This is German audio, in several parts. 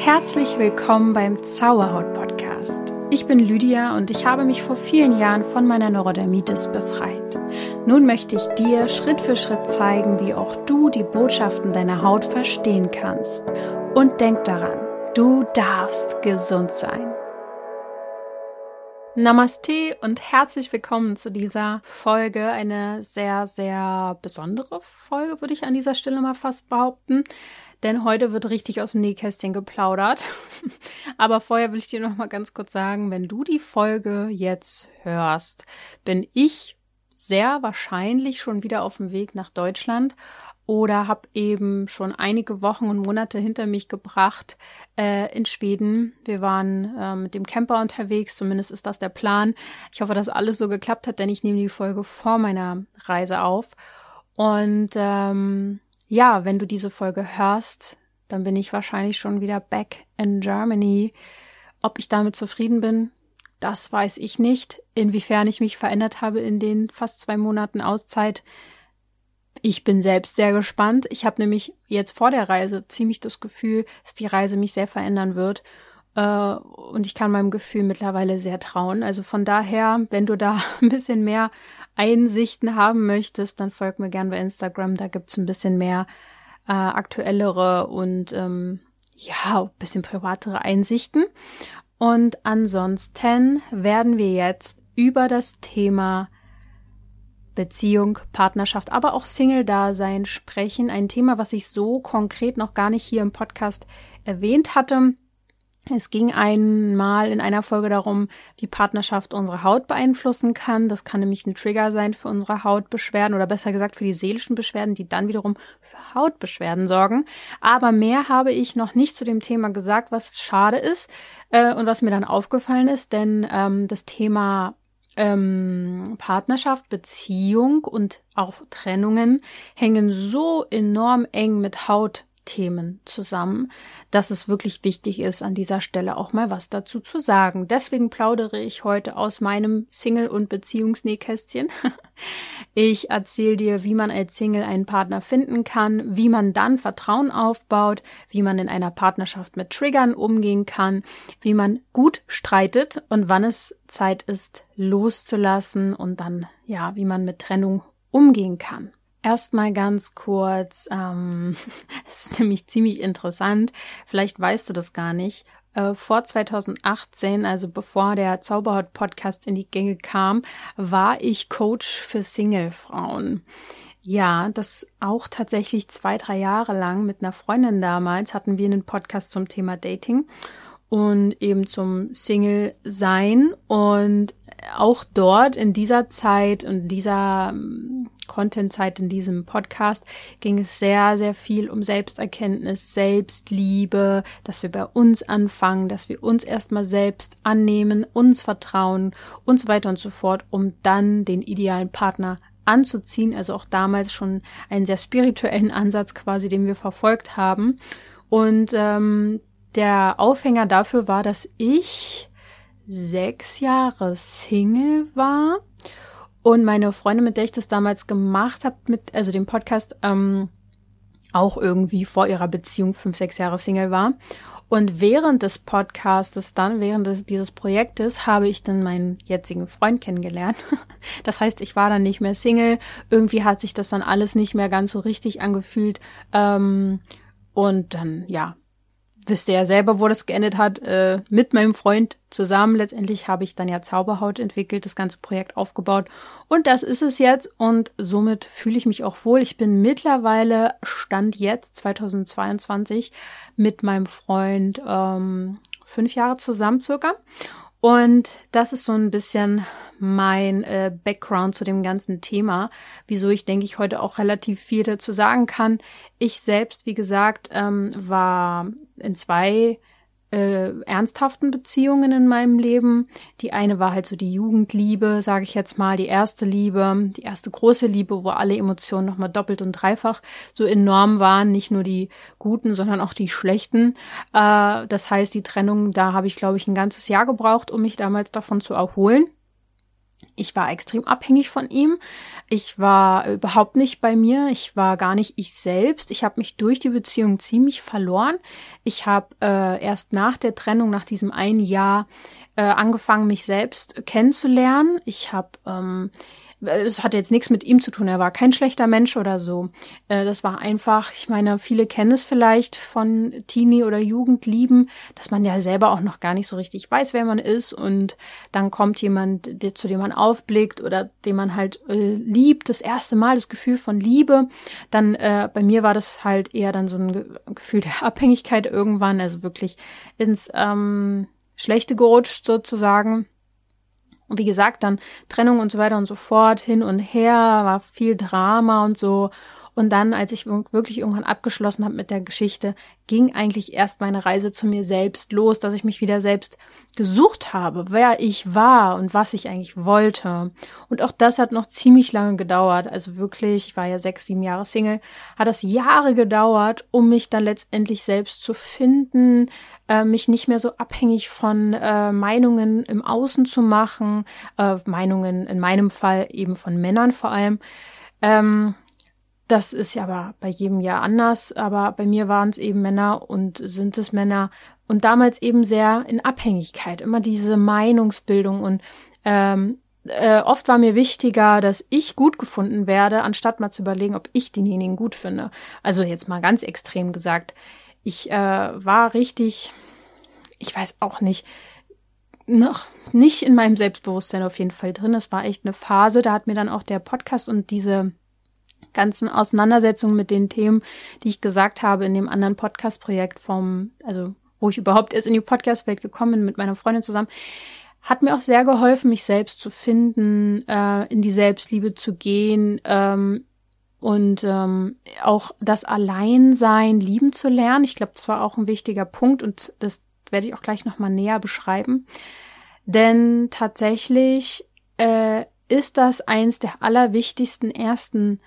Herzlich willkommen beim Zauberhaut Podcast. Ich bin Lydia und ich habe mich vor vielen Jahren von meiner Neurodermitis befreit. Nun möchte ich dir Schritt für Schritt zeigen, wie auch du die Botschaften deiner Haut verstehen kannst. Und denk daran, du darfst gesund sein. Namaste und herzlich willkommen zu dieser Folge. Eine sehr, sehr besondere Folge, würde ich an dieser Stelle mal fast behaupten. Denn heute wird richtig aus dem Nähkästchen geplaudert. Aber vorher will ich dir noch mal ganz kurz sagen, wenn du die Folge jetzt hörst, bin ich sehr wahrscheinlich schon wieder auf dem Weg nach Deutschland oder habe eben schon einige Wochen und Monate hinter mich gebracht äh, in Schweden. Wir waren äh, mit dem Camper unterwegs, zumindest ist das der Plan. Ich hoffe, dass alles so geklappt hat, denn ich nehme die Folge vor meiner Reise auf. Und ähm, ja, wenn du diese Folge hörst, dann bin ich wahrscheinlich schon wieder back in Germany. Ob ich damit zufrieden bin, das weiß ich nicht. Inwiefern ich mich verändert habe in den fast zwei Monaten Auszeit, ich bin selbst sehr gespannt. Ich habe nämlich jetzt vor der Reise ziemlich das Gefühl, dass die Reise mich sehr verändern wird. Äh, und ich kann meinem Gefühl mittlerweile sehr trauen. Also von daher, wenn du da ein bisschen mehr Einsichten haben möchtest, dann folg mir gern bei Instagram. Da gibt's ein bisschen mehr äh, aktuellere und ähm, ja, ein bisschen privatere Einsichten. Und ansonsten werden wir jetzt über das Thema Beziehung, Partnerschaft, aber auch Single-Dasein sprechen. Ein Thema, was ich so konkret noch gar nicht hier im Podcast erwähnt hatte. Es ging einmal in einer Folge darum, wie Partnerschaft unsere Haut beeinflussen kann. Das kann nämlich ein Trigger sein für unsere Hautbeschwerden oder besser gesagt für die seelischen Beschwerden, die dann wiederum für Hautbeschwerden sorgen. Aber mehr habe ich noch nicht zu dem Thema gesagt, was schade ist äh, und was mir dann aufgefallen ist, denn ähm, das Thema ähm, Partnerschaft, Beziehung und auch Trennungen hängen so enorm eng mit Haut Themen zusammen, dass es wirklich wichtig ist, an dieser Stelle auch mal was dazu zu sagen. Deswegen plaudere ich heute aus meinem Single- und Beziehungsnähkästchen. Ich erzähle dir, wie man als Single einen Partner finden kann, wie man dann Vertrauen aufbaut, wie man in einer Partnerschaft mit Triggern umgehen kann, wie man gut streitet und wann es Zeit ist, loszulassen und dann, ja, wie man mit Trennung umgehen kann. Erstmal ganz kurz, ähm, es ist nämlich ziemlich interessant, vielleicht weißt du das gar nicht. Äh, vor 2018, also bevor der Zauberhaut-Podcast in die Gänge kam, war ich Coach für Single-Frauen. Ja, das auch tatsächlich zwei, drei Jahre lang mit einer Freundin damals hatten wir einen Podcast zum Thema Dating und eben zum Single sein und auch dort in dieser Zeit und dieser Content-Zeit in diesem Podcast ging es sehr, sehr viel um Selbsterkenntnis, Selbstliebe, dass wir bei uns anfangen, dass wir uns erstmal selbst annehmen, uns vertrauen und so weiter und so fort, um dann den idealen Partner anzuziehen. Also auch damals schon einen sehr spirituellen Ansatz quasi, den wir verfolgt haben. Und ähm, der Aufhänger dafür war, dass ich sechs Jahre Single war und meine Freundin, mit der ich das damals gemacht habe, mit, also dem Podcast, ähm, auch irgendwie vor ihrer Beziehung fünf, sechs Jahre Single war. Und während des Podcastes dann, während des, dieses Projektes, habe ich dann meinen jetzigen Freund kennengelernt. Das heißt, ich war dann nicht mehr Single. Irgendwie hat sich das dann alles nicht mehr ganz so richtig angefühlt. Ähm, und dann, ja, wisst ihr ja selber, wo das geendet hat, äh, mit meinem Freund zusammen. Letztendlich habe ich dann ja Zauberhaut entwickelt, das ganze Projekt aufgebaut und das ist es jetzt und somit fühle ich mich auch wohl. Ich bin mittlerweile, Stand jetzt 2022, mit meinem Freund ähm, fünf Jahre zusammen circa und das ist so ein bisschen mein äh, Background zu dem ganzen Thema, wieso ich denke ich heute auch relativ viel dazu sagen kann. Ich selbst, wie gesagt, ähm, war in zwei äh, ernsthaften Beziehungen in meinem Leben. Die eine war halt so die Jugendliebe, sage ich jetzt mal, die erste Liebe, die erste große Liebe, wo alle Emotionen nochmal doppelt und dreifach so enorm waren, nicht nur die guten, sondern auch die schlechten. Äh, das heißt, die Trennung, da habe ich, glaube ich, ein ganzes Jahr gebraucht, um mich damals davon zu erholen. Ich war extrem abhängig von ihm. Ich war überhaupt nicht bei mir. Ich war gar nicht ich selbst. Ich habe mich durch die Beziehung ziemlich verloren. Ich habe äh, erst nach der Trennung, nach diesem einen Jahr, äh, angefangen, mich selbst kennenzulernen. Ich habe ähm, es hatte jetzt nichts mit ihm zu tun, er war kein schlechter Mensch oder so. Äh, das war einfach, ich meine, viele kennen es vielleicht von Teenie- oder Jugendlieben, dass man ja selber auch noch gar nicht so richtig weiß, wer man ist und dann kommt jemand, zu dem man aufblickt oder den man halt äh, liebt, das erste Mal das Gefühl von Liebe. Dann äh, bei mir war das halt eher dann so ein Ge Gefühl der Abhängigkeit irgendwann, also wirklich ins ähm, Schlechte gerutscht sozusagen. Und wie gesagt, dann Trennung und so weiter und so fort, hin und her, war viel Drama und so. Und dann, als ich wirklich irgendwann abgeschlossen habe mit der Geschichte, ging eigentlich erst meine Reise zu mir selbst los, dass ich mich wieder selbst gesucht habe, wer ich war und was ich eigentlich wollte. Und auch das hat noch ziemlich lange gedauert. Also wirklich, ich war ja sechs, sieben Jahre Single, hat das Jahre gedauert, um mich dann letztendlich selbst zu finden, äh, mich nicht mehr so abhängig von äh, Meinungen im Außen zu machen, äh, Meinungen in meinem Fall eben von Männern vor allem. Ähm, das ist ja aber bei jedem Jahr anders, aber bei mir waren es eben Männer und sind es Männer und damals eben sehr in Abhängigkeit, immer diese Meinungsbildung und ähm, äh, oft war mir wichtiger, dass ich gut gefunden werde, anstatt mal zu überlegen, ob ich denjenigen gut finde. Also jetzt mal ganz extrem gesagt. Ich äh, war richtig, ich weiß auch nicht, noch nicht in meinem Selbstbewusstsein auf jeden Fall drin. Das war echt eine Phase. Da hat mir dann auch der Podcast und diese ganzen Auseinandersetzungen mit den Themen, die ich gesagt habe in dem anderen Podcast-Projekt vom, also wo ich überhaupt erst in die Podcast-Welt gekommen bin mit meiner Freundin zusammen, hat mir auch sehr geholfen, mich selbst zu finden, äh, in die Selbstliebe zu gehen ähm, und ähm, auch das Alleinsein lieben zu lernen. Ich glaube, das war auch ein wichtiger Punkt und das werde ich auch gleich nochmal näher beschreiben. Denn tatsächlich äh, ist das eins der allerwichtigsten ersten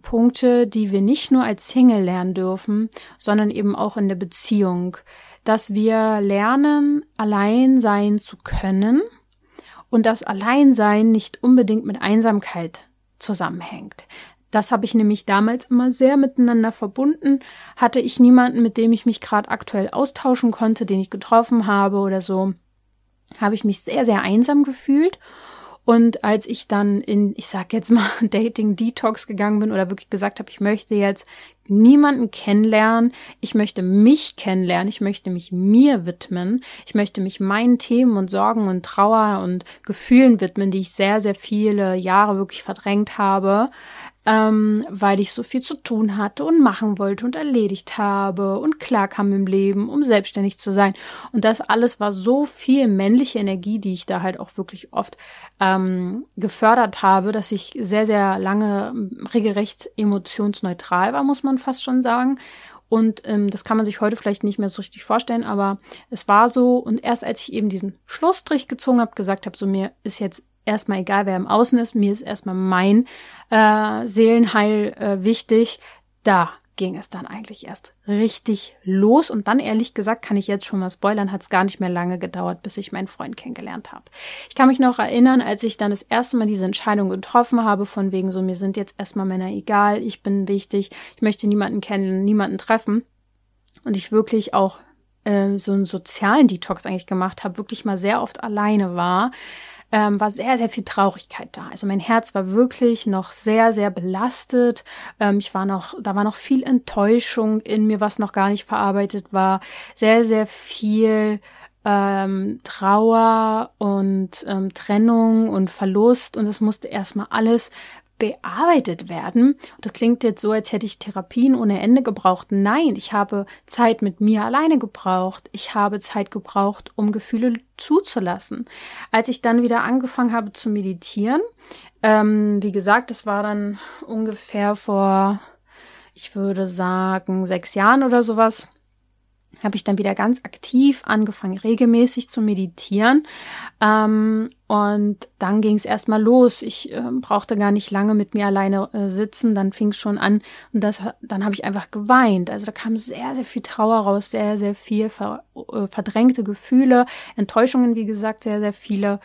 Punkte, die wir nicht nur als Single lernen dürfen, sondern eben auch in der Beziehung, dass wir lernen, allein sein zu können und das Alleinsein nicht unbedingt mit Einsamkeit zusammenhängt. Das habe ich nämlich damals immer sehr miteinander verbunden. Hatte ich niemanden, mit dem ich mich gerade aktuell austauschen konnte, den ich getroffen habe oder so, habe ich mich sehr, sehr einsam gefühlt. Und als ich dann in, ich sag jetzt mal, Dating Detox gegangen bin oder wirklich gesagt habe, ich möchte jetzt niemanden kennenlernen, ich möchte mich kennenlernen, ich möchte mich mir widmen, ich möchte mich meinen Themen und Sorgen und Trauer und Gefühlen widmen, die ich sehr, sehr viele Jahre wirklich verdrängt habe, ähm, weil ich so viel zu tun hatte und machen wollte und erledigt habe und klar kam im Leben, um selbstständig zu sein. Und das alles war so viel männliche Energie, die ich da halt auch wirklich oft ähm, gefördert habe, dass ich sehr, sehr lange regelrecht emotionsneutral war, muss man fast schon sagen. Und ähm, das kann man sich heute vielleicht nicht mehr so richtig vorstellen, aber es war so. Und erst als ich eben diesen Schlussstrich gezogen habe, gesagt habe, so mir ist jetzt erstmal egal, wer im Außen ist, mir ist erstmal mein äh, Seelenheil äh, wichtig. Da ging es dann eigentlich erst richtig los. Und dann, ehrlich gesagt, kann ich jetzt schon mal spoilern, hat es gar nicht mehr lange gedauert, bis ich meinen Freund kennengelernt habe. Ich kann mich noch erinnern, als ich dann das erste Mal diese Entscheidung getroffen habe, von wegen so, mir sind jetzt erstmal Männer egal, ich bin wichtig, ich möchte niemanden kennen, niemanden treffen. Und ich wirklich auch äh, so einen sozialen Detox eigentlich gemacht habe, wirklich mal sehr oft alleine war ähm, war sehr, sehr viel Traurigkeit da. Also mein Herz war wirklich noch sehr, sehr belastet. Ähm, ich war noch, da war noch viel Enttäuschung in mir, was noch gar nicht verarbeitet war. Sehr, sehr viel ähm, Trauer und ähm, Trennung und Verlust und es musste erstmal alles bearbeitet werden. Das klingt jetzt so, als hätte ich Therapien ohne Ende gebraucht. Nein, ich habe Zeit mit mir alleine gebraucht. Ich habe Zeit gebraucht, um Gefühle zuzulassen. Als ich dann wieder angefangen habe zu meditieren, ähm, wie gesagt, das war dann ungefähr vor, ich würde sagen, sechs Jahren oder sowas habe ich dann wieder ganz aktiv angefangen, regelmäßig zu meditieren. Ähm, und dann ging es erstmal los. Ich äh, brauchte gar nicht lange mit mir alleine äh, sitzen. Dann fing es schon an und das, dann habe ich einfach geweint. Also da kam sehr, sehr viel Trauer raus, sehr, sehr viel ver, äh, verdrängte Gefühle, Enttäuschungen, wie gesagt, sehr, sehr viele.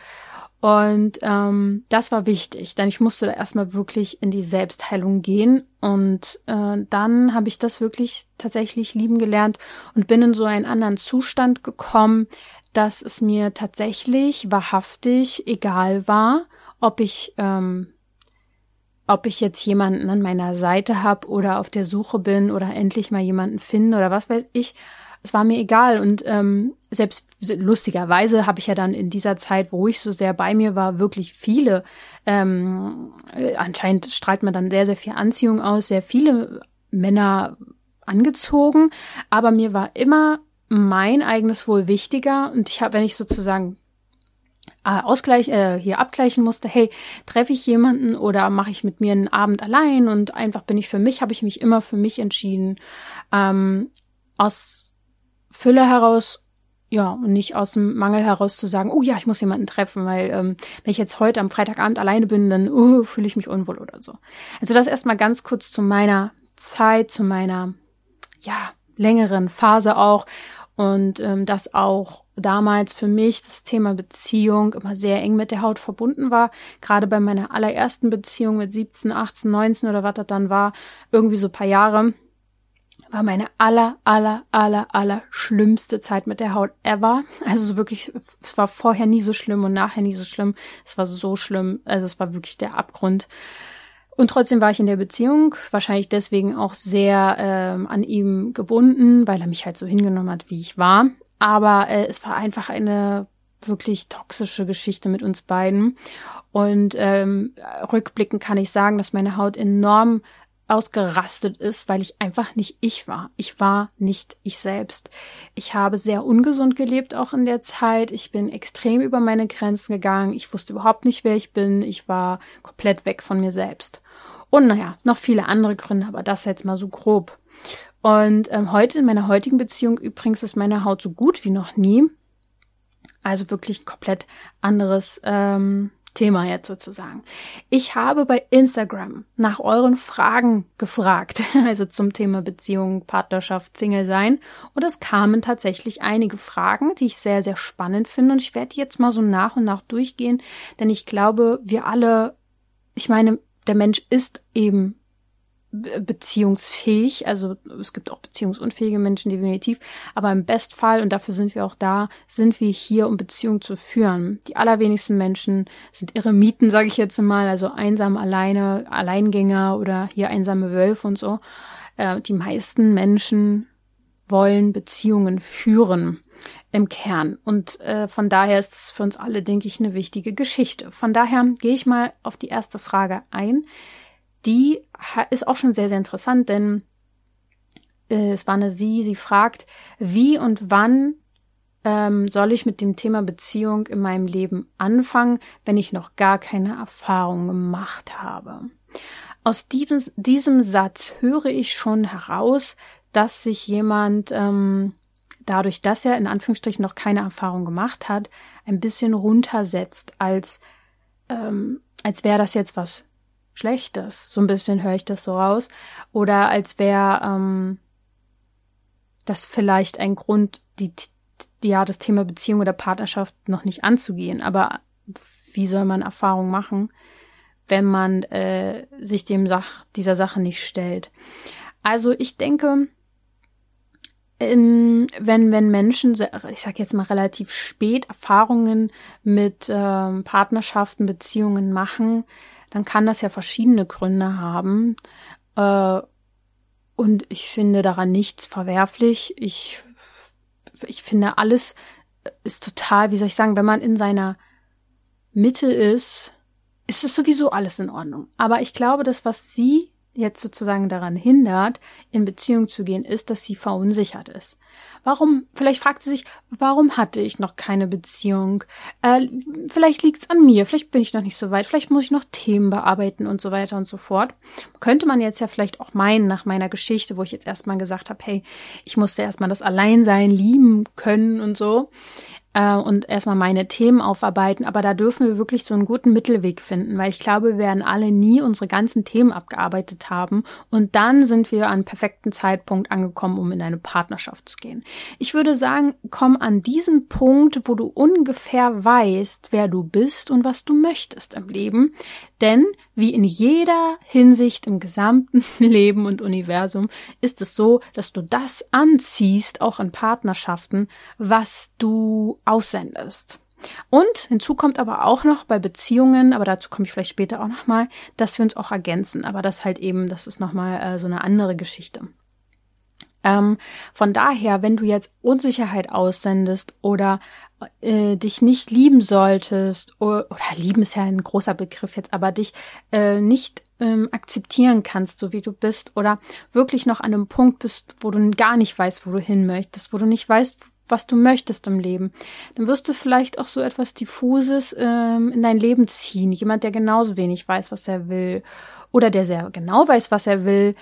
Und ähm, das war wichtig, denn ich musste da erstmal wirklich in die Selbstheilung gehen. Und äh, dann habe ich das wirklich tatsächlich lieben gelernt und bin in so einen anderen Zustand gekommen, dass es mir tatsächlich wahrhaftig egal war, ob ich ähm, ob ich jetzt jemanden an meiner Seite habe oder auf der Suche bin oder endlich mal jemanden finde oder was weiß ich es war mir egal. Und ähm, selbst lustigerweise habe ich ja dann in dieser Zeit, wo ich so sehr bei mir war, wirklich viele, ähm, äh, anscheinend strahlt man dann sehr, sehr viel Anziehung aus, sehr viele Männer angezogen. Aber mir war immer mein eigenes Wohl wichtiger. Und ich habe, wenn ich sozusagen äh, Ausgleich, äh, hier abgleichen musste, hey, treffe ich jemanden oder mache ich mit mir einen Abend allein und einfach bin ich für mich, habe ich mich immer für mich entschieden. Ähm, aus Fülle heraus, ja, und nicht aus dem Mangel heraus zu sagen, oh ja, ich muss jemanden treffen, weil ähm, wenn ich jetzt heute am Freitagabend alleine bin, dann uh, fühle ich mich unwohl oder so. Also das erstmal ganz kurz zu meiner Zeit, zu meiner, ja, längeren Phase auch. Und ähm, dass auch damals für mich das Thema Beziehung immer sehr eng mit der Haut verbunden war. Gerade bei meiner allerersten Beziehung mit 17, 18, 19 oder was das dann war, irgendwie so paar Jahre war meine aller, aller, aller, aller schlimmste Zeit mit der Haut ever. Also so wirklich, es war vorher nie so schlimm und nachher nie so schlimm. Es war so schlimm. Also es war wirklich der Abgrund. Und trotzdem war ich in der Beziehung, wahrscheinlich deswegen auch sehr ähm, an ihm gebunden, weil er mich halt so hingenommen hat, wie ich war. Aber äh, es war einfach eine wirklich toxische Geschichte mit uns beiden. Und ähm, rückblickend kann ich sagen, dass meine Haut enorm ausgerastet ist, weil ich einfach nicht ich war. Ich war nicht ich selbst. Ich habe sehr ungesund gelebt auch in der Zeit. Ich bin extrem über meine Grenzen gegangen. Ich wusste überhaupt nicht, wer ich bin. Ich war komplett weg von mir selbst. Und naja, noch viele andere Gründe, aber das jetzt mal so grob. Und ähm, heute in meiner heutigen Beziehung übrigens ist meine Haut so gut wie noch nie. Also wirklich komplett anderes ähm, Thema jetzt sozusagen. Ich habe bei Instagram nach euren Fragen gefragt, also zum Thema Beziehung, Partnerschaft, Single sein. Und es kamen tatsächlich einige Fragen, die ich sehr, sehr spannend finde. Und ich werde jetzt mal so nach und nach durchgehen, denn ich glaube, wir alle, ich meine, der Mensch ist eben beziehungsfähig. Also es gibt auch beziehungsunfähige Menschen definitiv. Aber im Bestfall, und dafür sind wir auch da, sind wir hier, um Beziehungen zu führen. Die allerwenigsten Menschen sind Eremiten, sage ich jetzt mal, also einsam alleine, Alleingänger oder hier einsame Wölfe und so. Äh, die meisten Menschen wollen Beziehungen führen im Kern. Und äh, von daher ist es für uns alle, denke ich, eine wichtige Geschichte. Von daher gehe ich mal auf die erste Frage ein die ist auch schon sehr, sehr interessant, denn äh, es war eine Sie, sie fragt, wie und wann ähm, soll ich mit dem Thema Beziehung in meinem Leben anfangen, wenn ich noch gar keine Erfahrung gemacht habe. Aus diesem, diesem Satz höre ich schon heraus, dass sich jemand ähm, dadurch, dass er in Anführungsstrichen noch keine Erfahrung gemacht hat, ein bisschen runtersetzt, als ähm, als wäre das jetzt was Schlechtes. So ein bisschen höre ich das so raus. Oder als wäre ähm, das vielleicht ein Grund, die, die, ja, das Thema Beziehung oder Partnerschaft noch nicht anzugehen. Aber wie soll man Erfahrung machen, wenn man äh, sich dem Sach dieser Sache nicht stellt? Also ich denke, in, wenn, wenn Menschen, ich sag jetzt mal relativ spät Erfahrungen mit ähm, Partnerschaften, Beziehungen machen, dann kann das ja verschiedene Gründe haben. Äh, und ich finde daran nichts verwerflich. Ich, ich finde, alles ist total, wie soll ich sagen, wenn man in seiner Mitte ist, ist es sowieso alles in Ordnung. Aber ich glaube, das, was sie jetzt sozusagen daran hindert, in Beziehung zu gehen, ist, dass sie verunsichert ist. Warum, vielleicht fragt sie sich, warum hatte ich noch keine Beziehung? Äh, vielleicht liegt's an mir, vielleicht bin ich noch nicht so weit, vielleicht muss ich noch Themen bearbeiten und so weiter und so fort. Könnte man jetzt ja vielleicht auch meinen, nach meiner Geschichte, wo ich jetzt erstmal gesagt habe, hey, ich musste erstmal das Alleinsein lieben können und so. äh, und erstmal meine Themen aufarbeiten. Aber da dürfen wir wirklich so einen guten Mittelweg finden, weil ich glaube, wir werden alle nie unsere ganzen Themen abgearbeitet haben. Und dann sind wir an perfekten Zeitpunkt angekommen, um in eine Partnerschaft zu gehen. Ich würde sagen, komm an diesen Punkt, wo du ungefähr weißt, wer du bist und was du möchtest im Leben. Denn wie in jeder Hinsicht im gesamten Leben und Universum ist es so, dass du das anziehst, auch in Partnerschaften, was du aussendest. Und hinzu kommt aber auch noch bei Beziehungen, aber dazu komme ich vielleicht später auch nochmal, dass wir uns auch ergänzen. Aber das halt eben, das ist nochmal äh, so eine andere Geschichte. Ähm, von daher, wenn du jetzt Unsicherheit aussendest oder äh, dich nicht lieben solltest, oder, oder, lieben ist ja ein großer Begriff jetzt, aber dich äh, nicht ähm, akzeptieren kannst, so wie du bist, oder wirklich noch an einem Punkt bist, wo du gar nicht weißt, wo du hin möchtest, wo du nicht weißt, was du möchtest im Leben, dann wirst du vielleicht auch so etwas Diffuses ähm, in dein Leben ziehen. Jemand, der genauso wenig weiß, was er will, oder der sehr genau weiß, was er will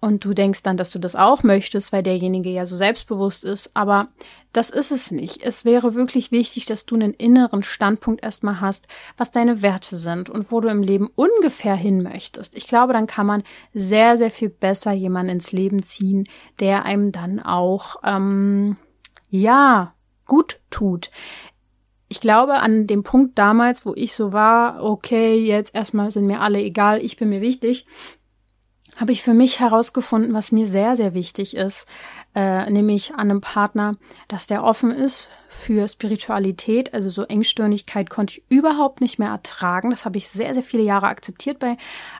und du denkst dann, dass du das auch möchtest, weil derjenige ja so selbstbewusst ist. Aber das ist es nicht. Es wäre wirklich wichtig, dass du einen inneren Standpunkt erstmal hast, was deine Werte sind und wo du im Leben ungefähr hin möchtest. Ich glaube, dann kann man sehr, sehr viel besser jemanden ins Leben ziehen, der einem dann auch, ähm, ja, gut tut ich glaube, an dem Punkt damals, wo ich so war, okay, jetzt erstmal sind mir alle egal, ich bin mir wichtig, habe ich für mich herausgefunden, was mir sehr, sehr wichtig ist, äh, nämlich an einem Partner, dass der offen ist für Spiritualität, also so Engstirnigkeit konnte ich überhaupt nicht mehr ertragen. Das habe ich sehr, sehr viele Jahre akzeptiert bei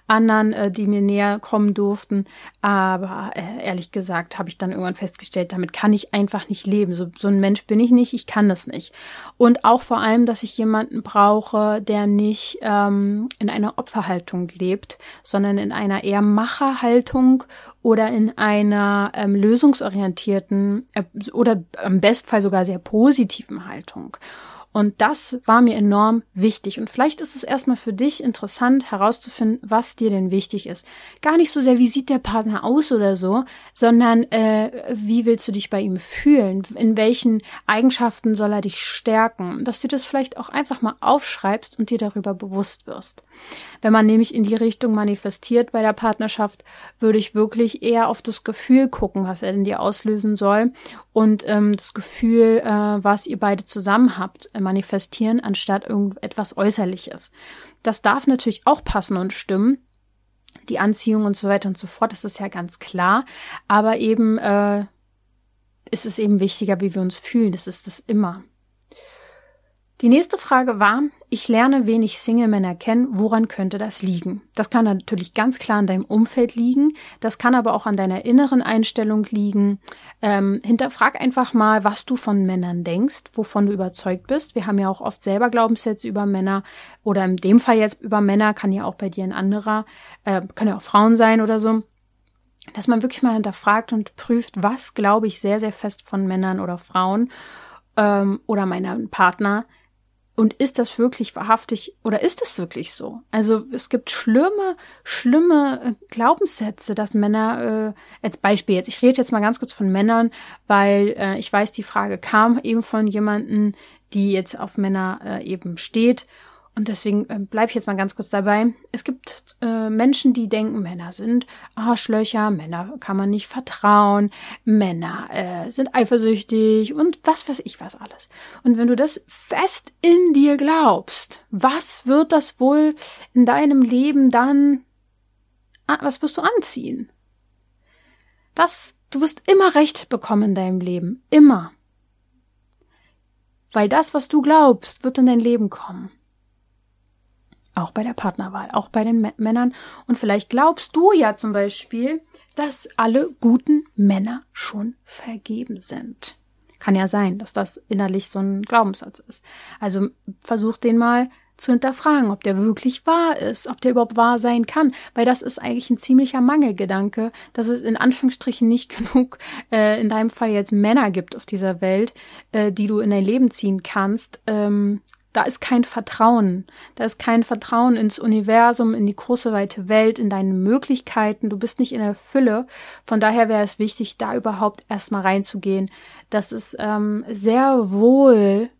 anderen, äh, die mir näher kommen durften. Aber äh, ehrlich gesagt habe ich dann irgendwann festgestellt, damit kann ich einfach nicht leben. So, so ein Mensch bin ich nicht, ich kann das nicht. Und auch vor allem, dass ich jemanden brauche, der nicht ähm, in einer Opferhaltung lebt, sondern in einer eher Macherhaltung oder in einer ähm, lösungsorientierten äh, oder im Bestfall sogar sehr positiven Haltung. Und das war mir enorm wichtig. Und vielleicht ist es erstmal für dich interessant herauszufinden, was dir denn wichtig ist. Gar nicht so sehr, wie sieht der Partner aus oder so, sondern äh, wie willst du dich bei ihm fühlen? In welchen Eigenschaften soll er dich stärken? Dass du das vielleicht auch einfach mal aufschreibst und dir darüber bewusst wirst. Wenn man nämlich in die Richtung manifestiert bei der Partnerschaft, würde ich wirklich eher auf das Gefühl gucken, was er in dir auslösen soll und ähm, das Gefühl, äh, was ihr beide zusammen habt, äh, manifestieren, anstatt irgendetwas Äußerliches. Das darf natürlich auch passen und stimmen, die Anziehung und so weiter und so fort, das ist ja ganz klar. Aber eben äh, ist es eben wichtiger, wie wir uns fühlen. Das ist es immer. Die nächste Frage war, ich lerne wenig Single-Männer kennen, woran könnte das liegen? Das kann natürlich ganz klar an deinem Umfeld liegen, das kann aber auch an deiner inneren Einstellung liegen. Ähm, hinterfrag einfach mal, was du von Männern denkst, wovon du überzeugt bist. Wir haben ja auch oft selber Glaubenssätze über Männer oder in dem Fall jetzt über Männer, kann ja auch bei dir ein anderer, äh, kann ja auch Frauen sein oder so dass man wirklich mal hinterfragt und prüft, was glaube ich sehr, sehr fest von Männern oder Frauen ähm, oder meinem Partner und ist das wirklich wahrhaftig oder ist es wirklich so? Also es gibt schlimme, schlimme äh, Glaubenssätze, dass Männer, äh, als Beispiel jetzt, ich rede jetzt mal ganz kurz von Männern, weil äh, ich weiß, die Frage kam eben von jemanden, die jetzt auf Männer äh, eben steht und deswegen äh, bleibe ich jetzt mal ganz kurz dabei. Es gibt äh, Menschen, die denken, Männer sind Arschlöcher, Männer kann man nicht vertrauen, Männer äh, sind eifersüchtig und was weiß ich was alles. Und wenn du das fest in dir glaubst, was wird das wohl in deinem Leben dann, was wirst du anziehen? Das, du wirst immer Recht bekommen in deinem Leben. Immer. Weil das, was du glaubst, wird in dein Leben kommen. Auch bei der Partnerwahl, auch bei den M Männern. Und vielleicht glaubst du ja zum Beispiel, dass alle guten Männer schon vergeben sind. Kann ja sein, dass das innerlich so ein Glaubenssatz ist. Also versuch den mal zu hinterfragen, ob der wirklich wahr ist, ob der überhaupt wahr sein kann, weil das ist eigentlich ein ziemlicher Mangelgedanke, dass es in Anführungsstrichen nicht genug, äh, in deinem Fall jetzt Männer gibt auf dieser Welt, äh, die du in dein Leben ziehen kannst, ähm, da ist kein Vertrauen. Da ist kein Vertrauen ins Universum, in die große weite Welt, in deine Möglichkeiten. Du bist nicht in der Fülle. Von daher wäre es wichtig, da überhaupt erstmal reinzugehen, dass es ähm, sehr wohl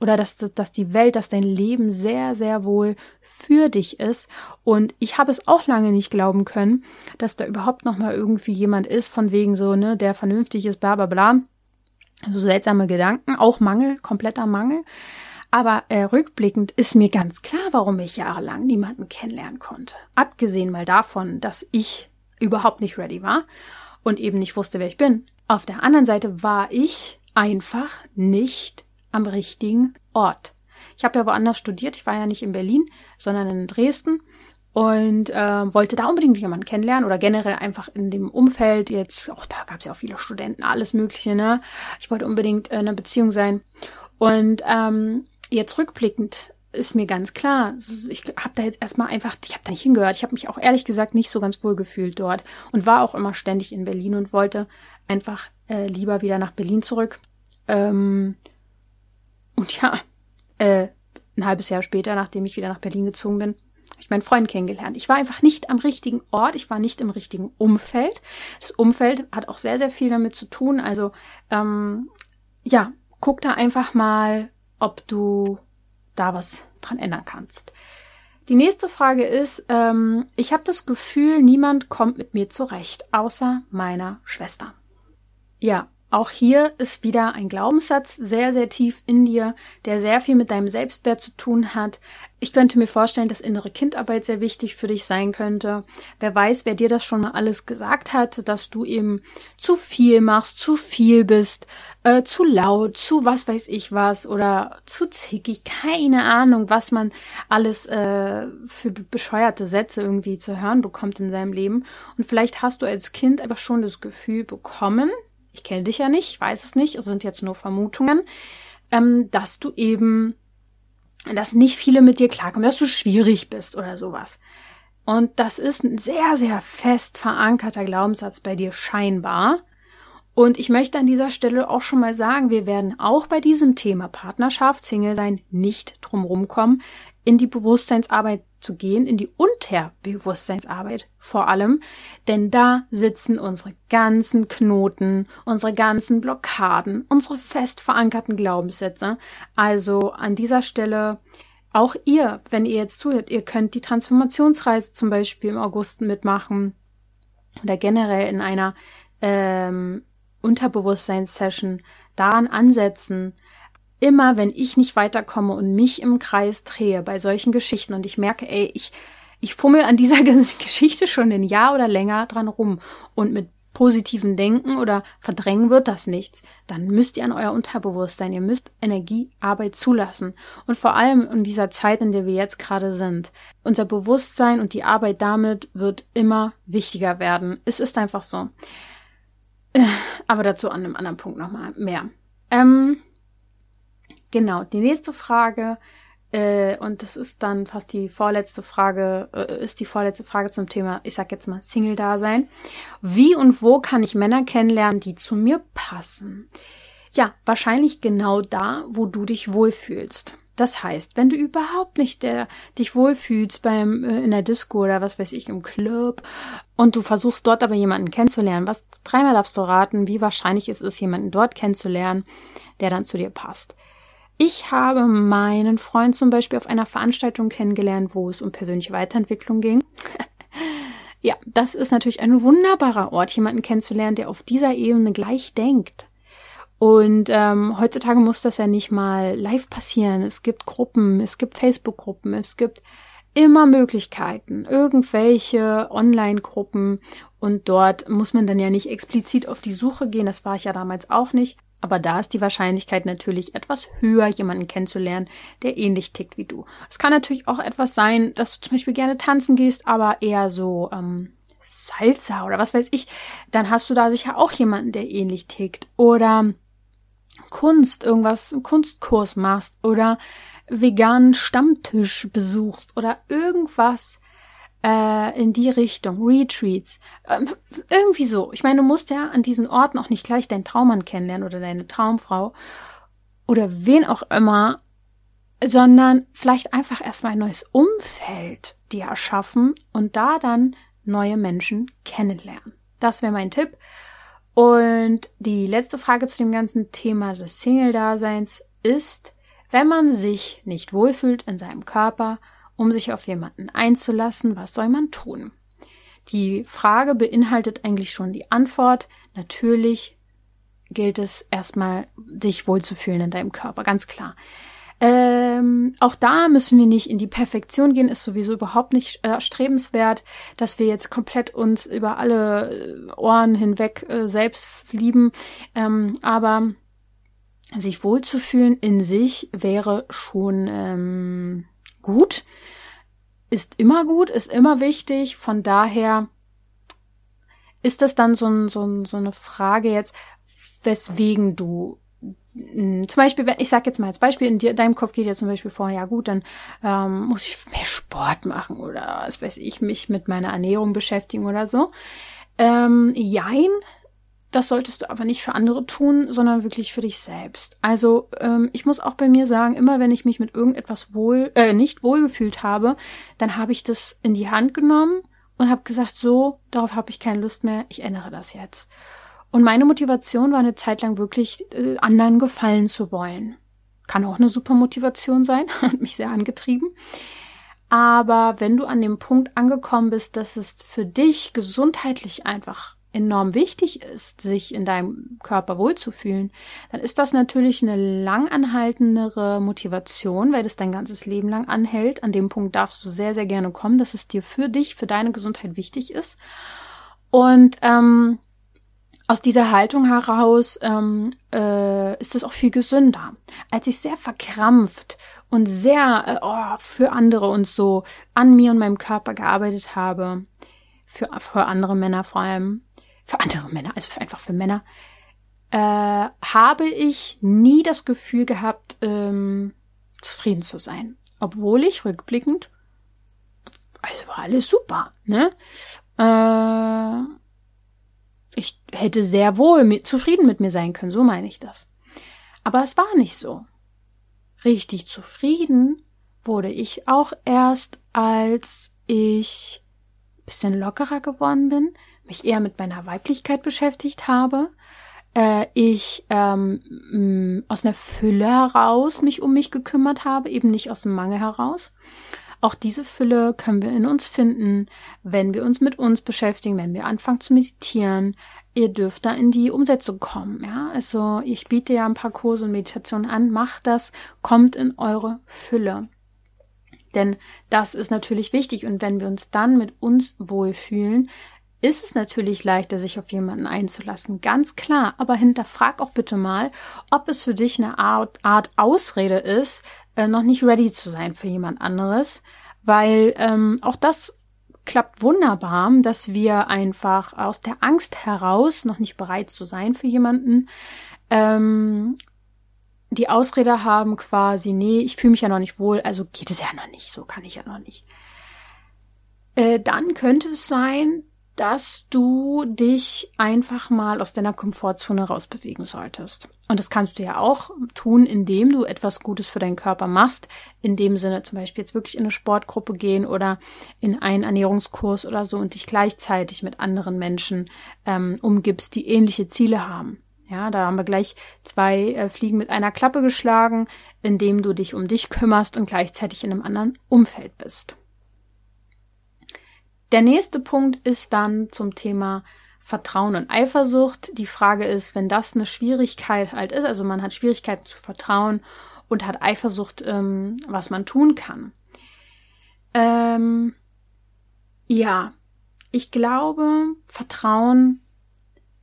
oder dass, dass die Welt, dass dein Leben sehr, sehr wohl für dich ist. Und ich habe es auch lange nicht glauben können, dass da überhaupt noch mal irgendwie jemand ist, von wegen so, ne, der vernünftig ist, bla bla bla. So seltsame Gedanken, auch Mangel, kompletter Mangel. Aber äh, rückblickend ist mir ganz klar, warum ich jahrelang niemanden kennenlernen konnte. Abgesehen mal davon, dass ich überhaupt nicht ready war und eben nicht wusste, wer ich bin. Auf der anderen Seite war ich einfach nicht am richtigen Ort. Ich habe ja woanders studiert. Ich war ja nicht in Berlin, sondern in Dresden und äh, wollte da unbedingt jemanden kennenlernen oder generell einfach in dem Umfeld jetzt, auch da gab es ja auch viele Studenten, alles Mögliche, ne? Ich wollte unbedingt in einer Beziehung sein. Und ähm, jetzt rückblickend ist mir ganz klar, ich habe da jetzt erstmal einfach, ich habe da nicht hingehört. Ich habe mich auch ehrlich gesagt nicht so ganz wohl gefühlt dort und war auch immer ständig in Berlin und wollte einfach äh, lieber wieder nach Berlin zurück. Ähm, und ja, äh, ein halbes Jahr später, nachdem ich wieder nach Berlin gezogen bin, habe ich meinen Freund kennengelernt. Ich war einfach nicht am richtigen Ort, ich war nicht im richtigen Umfeld. Das Umfeld hat auch sehr, sehr viel damit zu tun. Also ähm, ja, guck da einfach mal, ob du da was dran ändern kannst. Die nächste Frage ist, ähm, ich habe das Gefühl, niemand kommt mit mir zurecht, außer meiner Schwester. Ja, auch hier ist wieder ein Glaubenssatz sehr, sehr tief in dir, der sehr viel mit deinem Selbstwert zu tun hat. Ich könnte mir vorstellen, dass innere Kindarbeit sehr wichtig für dich sein könnte. Wer weiß, wer dir das schon mal alles gesagt hat, dass du eben zu viel machst, zu viel bist, äh, zu laut, zu was weiß ich was oder zu zickig, keine Ahnung, was man alles äh, für bescheuerte Sätze irgendwie zu hören bekommt in seinem Leben. Und vielleicht hast du als Kind einfach schon das Gefühl bekommen, ich kenne dich ja nicht, ich weiß es nicht, es sind jetzt nur Vermutungen, ähm, dass du eben, dass nicht viele mit dir klarkommen, dass du schwierig bist oder sowas. Und das ist ein sehr, sehr fest verankerter Glaubenssatz bei dir scheinbar. Und ich möchte an dieser Stelle auch schon mal sagen, wir werden auch bei diesem Thema Partnerschaft, Single sein, nicht drumherum kommen, in die Bewusstseinsarbeit zu gehen, in die Unterbewusstseinsarbeit vor allem, denn da sitzen unsere ganzen Knoten, unsere ganzen Blockaden, unsere fest verankerten Glaubenssätze. Also an dieser Stelle auch ihr, wenn ihr jetzt zuhört, ihr könnt die Transformationsreise zum Beispiel im August mitmachen oder generell in einer ähm, Unterbewusstseinssession daran ansetzen, immer wenn ich nicht weiterkomme und mich im Kreis drehe bei solchen Geschichten und ich merke, ey, ich, ich fummel an dieser Geschichte schon ein Jahr oder länger dran rum und mit positiven Denken oder Verdrängen wird das nichts. Dann müsst ihr an euer Unterbewusstsein, ihr müsst Energiearbeit zulassen. Und vor allem in dieser Zeit, in der wir jetzt gerade sind. Unser Bewusstsein und die Arbeit damit wird immer wichtiger werden. Es ist einfach so. Aber dazu an einem anderen Punkt nochmal mehr. Ähm, genau, die nächste Frage, äh, und das ist dann fast die vorletzte Frage, äh, ist die vorletzte Frage zum Thema, ich sag jetzt mal Single-Dasein. Wie und wo kann ich Männer kennenlernen, die zu mir passen? Ja, wahrscheinlich genau da, wo du dich wohlfühlst. Das heißt, wenn du überhaupt nicht der, dich wohlfühlst beim äh, in der Disco oder was weiß ich im Club und du versuchst dort aber jemanden kennenzulernen, was dreimal darfst du raten, wie wahrscheinlich ist es, jemanden dort kennenzulernen, der dann zu dir passt. Ich habe meinen Freund zum Beispiel auf einer Veranstaltung kennengelernt, wo es um persönliche Weiterentwicklung ging. ja, das ist natürlich ein wunderbarer Ort, jemanden kennenzulernen, der auf dieser Ebene gleich denkt. Und ähm, heutzutage muss das ja nicht mal live passieren. Es gibt Gruppen, es gibt Facebook-Gruppen, es gibt immer Möglichkeiten, irgendwelche Online-Gruppen und dort muss man dann ja nicht explizit auf die Suche gehen, das war ich ja damals auch nicht, aber da ist die Wahrscheinlichkeit natürlich etwas höher, jemanden kennenzulernen, der ähnlich tickt wie du. Es kann natürlich auch etwas sein, dass du zum Beispiel gerne tanzen gehst, aber eher so ähm, Salsa oder was weiß ich, dann hast du da sicher auch jemanden, der ähnlich tickt. Oder Kunst, irgendwas, einen Kunstkurs machst oder veganen Stammtisch besuchst oder irgendwas äh, in die Richtung, Retreats, äh, irgendwie so. Ich meine, du musst ja an diesen Orten auch nicht gleich deinen Traummann kennenlernen oder deine Traumfrau oder wen auch immer, sondern vielleicht einfach erstmal ein neues Umfeld dir erschaffen und da dann neue Menschen kennenlernen. Das wäre mein Tipp. Und die letzte Frage zu dem ganzen Thema des Single-Daseins ist, Wenn man sich nicht wohlfühlt in seinem Körper, um sich auf jemanden einzulassen, was soll man tun? Die Frage beinhaltet eigentlich schon die Antwort. Natürlich gilt es erstmal, dich wohlzufühlen in deinem Körper, ganz klar. Ähm, auch da müssen wir nicht in die Perfektion gehen, ist sowieso überhaupt nicht äh, strebenswert, dass wir jetzt komplett uns über alle äh, Ohren hinweg äh, selbst lieben. Ähm, aber sich wohlzufühlen in sich wäre schon ähm, gut, ist immer gut, ist immer wichtig. Von daher ist das dann so, ein, so, ein, so eine Frage jetzt, weswegen du hm, zum Beispiel, ich sag jetzt mal als Beispiel, in dir, deinem Kopf geht ja zum Beispiel vor, ja gut, dann ähm, muss ich mehr Sport machen oder was weiß ich, mich mit meiner Ernährung beschäftigen oder so. Ähm, jein, das solltest du aber nicht für andere tun, sondern wirklich für dich selbst. Also ähm, ich muss auch bei mir sagen, immer wenn ich mich mit irgendetwas wohl, äh, nicht wohlgefühlt habe, dann habe ich das in die Hand genommen und habe gesagt, so, darauf habe ich keine Lust mehr, ich ändere das jetzt. Und meine Motivation war eine Zeit lang wirklich, äh, anderen gefallen zu wollen. Kann auch eine super Motivation sein, hat mich sehr angetrieben. Aber wenn du an dem Punkt angekommen bist, dass es für dich gesundheitlich einfach enorm wichtig ist, sich in deinem Körper wohlzufühlen, dann ist das natürlich eine langanhaltendere Motivation, weil das dein ganzes Leben lang anhält. An dem Punkt darfst du sehr, sehr gerne kommen, dass es dir für dich, für deine Gesundheit wichtig ist. Und ähm, aus dieser Haltung heraus ähm, äh, ist es auch viel gesünder. Als ich sehr verkrampft und sehr äh, oh, für andere und so an mir und meinem Körper gearbeitet habe, für, für andere Männer vor allem, für andere Männer, also für, einfach für Männer, äh, habe ich nie das Gefühl gehabt, ähm, zufrieden zu sein. Obwohl ich rückblickend, also war alles super, ne? Äh, ich hätte sehr wohl mit, zufrieden mit mir sein können, so meine ich das. Aber es war nicht so. Richtig zufrieden wurde ich auch erst, als ich bisschen lockerer geworden bin, mich eher mit meiner Weiblichkeit beschäftigt habe, äh, ich ähm, aus einer Fülle heraus mich um mich gekümmert habe, eben nicht aus dem Mangel heraus. Auch diese Fülle können wir in uns finden, wenn wir uns mit uns beschäftigen, wenn wir anfangen zu meditieren. Ihr dürft da in die Umsetzung kommen, ja. Also ich biete ja ein paar Kurse und Meditationen an. Macht das, kommt in eure Fülle. Denn das ist natürlich wichtig. Und wenn wir uns dann mit uns wohlfühlen, ist es natürlich leichter, sich auf jemanden einzulassen. Ganz klar. Aber hinterfrag auch bitte mal, ob es für dich eine Art, Art Ausrede ist, äh, noch nicht ready zu sein für jemand anderes, weil ähm, auch das klappt wunderbar, dass wir einfach aus der Angst heraus, noch nicht bereit zu sein für jemanden, ähm, die Ausrede haben quasi, nee, ich fühle mich ja noch nicht wohl, also geht es ja noch nicht, so kann ich ja noch nicht. Äh, dann könnte es sein, dass du dich einfach mal aus deiner Komfortzone rausbewegen solltest. Und das kannst du ja auch tun, indem du etwas Gutes für deinen Körper machst. In dem Sinne zum Beispiel jetzt wirklich in eine Sportgruppe gehen oder in einen Ernährungskurs oder so und dich gleichzeitig mit anderen Menschen ähm, umgibst, die ähnliche Ziele haben. Ja, da haben wir gleich zwei äh, Fliegen mit einer Klappe geschlagen, indem du dich um dich kümmerst und gleichzeitig in einem anderen Umfeld bist. Der nächste Punkt ist dann zum Thema Vertrauen und Eifersucht. Die Frage ist, wenn das eine Schwierigkeit halt ist, also man hat Schwierigkeiten zu vertrauen und hat Eifersucht, ähm, was man tun kann. Ähm, ja, ich glaube, Vertrauen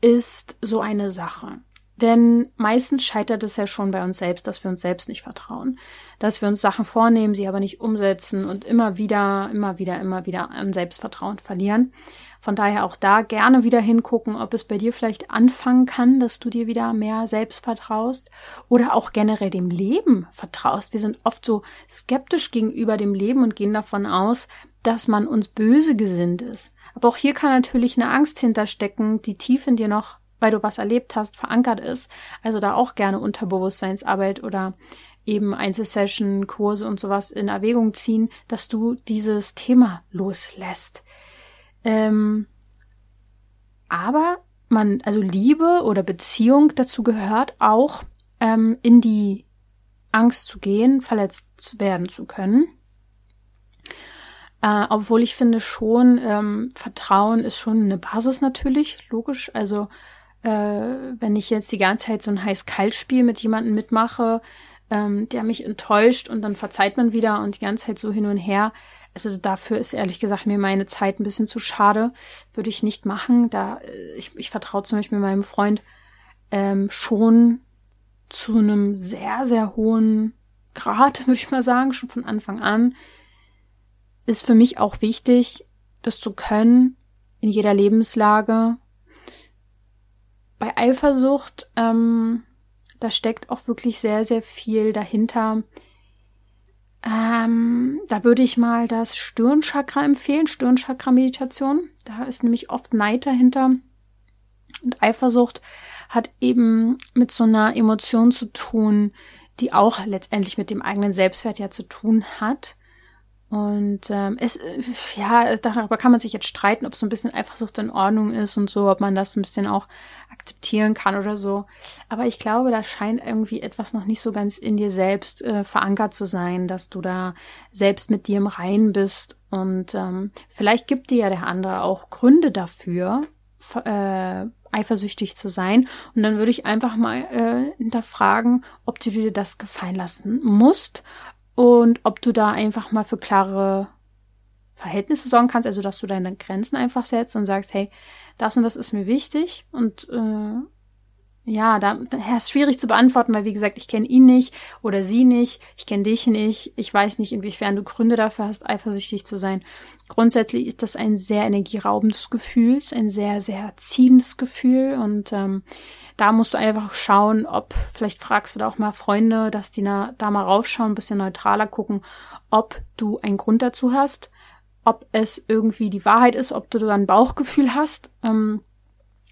ist so eine Sache. Denn meistens scheitert es ja schon bei uns selbst, dass wir uns selbst nicht vertrauen. Dass wir uns Sachen vornehmen, sie aber nicht umsetzen und immer wieder, immer wieder, immer wieder an Selbstvertrauen verlieren. Von daher auch da gerne wieder hingucken, ob es bei dir vielleicht anfangen kann, dass du dir wieder mehr selbst vertraust oder auch generell dem Leben vertraust. Wir sind oft so skeptisch gegenüber dem Leben und gehen davon aus, dass man uns böse gesinnt ist. Aber auch hier kann natürlich eine Angst hinterstecken, die tief in dir noch weil du was erlebt hast, verankert ist. Also da auch gerne Unterbewusstseinsarbeit oder eben Einzelsession, Kurse und sowas in Erwägung ziehen, dass du dieses Thema loslässt. Ähm, aber man, also Liebe oder Beziehung dazu gehört auch ähm, in die Angst zu gehen, verletzt werden zu können. Äh, obwohl ich finde schon, ähm, Vertrauen ist schon eine Basis natürlich, logisch. Also äh, wenn ich jetzt die ganze Zeit so ein heiß-kalt-Spiel mit jemandem mitmache, ähm, der mich enttäuscht und dann verzeiht man wieder und die ganze Zeit so hin und her. Also dafür ist ehrlich gesagt mir meine Zeit ein bisschen zu schade. Würde ich nicht machen. Da äh, ich, ich vertraue zum Beispiel meinem Freund ähm, schon zu einem sehr, sehr hohen Grad, würde ich mal sagen, schon von Anfang an ist für mich auch wichtig, das zu können in jeder Lebenslage. Bei Eifersucht, ähm, da steckt auch wirklich sehr, sehr viel dahinter. Ähm, da würde ich mal das Stirnchakra empfehlen, Stirnchakra-Meditation. Da ist nämlich oft Neid dahinter. Und Eifersucht hat eben mit so einer Emotion zu tun, die auch letztendlich mit dem eigenen Selbstwert ja zu tun hat. Und ähm, es, ja, darüber kann man sich jetzt streiten, ob so ein bisschen Eifersucht in Ordnung ist und so, ob man das ein bisschen auch akzeptieren kann oder so. Aber ich glaube, da scheint irgendwie etwas noch nicht so ganz in dir selbst äh, verankert zu sein, dass du da selbst mit dir im Reinen bist. Und ähm, vielleicht gibt dir ja der andere auch Gründe dafür, äh, eifersüchtig zu sein. Und dann würde ich einfach mal äh, hinterfragen, ob du dir das gefallen lassen musst und ob du da einfach mal für klare Verhältnisse sorgen kannst, also dass du deine Grenzen einfach setzt und sagst, hey, das und das ist mir wichtig und äh, ja, da, da ist schwierig zu beantworten, weil wie gesagt, ich kenne ihn nicht oder sie nicht, ich kenne dich nicht, ich weiß nicht, inwiefern du Gründe dafür hast, eifersüchtig zu sein. Grundsätzlich ist das ein sehr energieraubendes Gefühl, ein sehr, sehr ziehendes Gefühl und ähm, da musst du einfach schauen, ob, vielleicht fragst du da auch mal Freunde, dass die na, da mal raufschauen, ein bisschen neutraler gucken, ob du einen Grund dazu hast, ob es irgendwie die Wahrheit ist, ob du da ein Bauchgefühl hast. Ähm,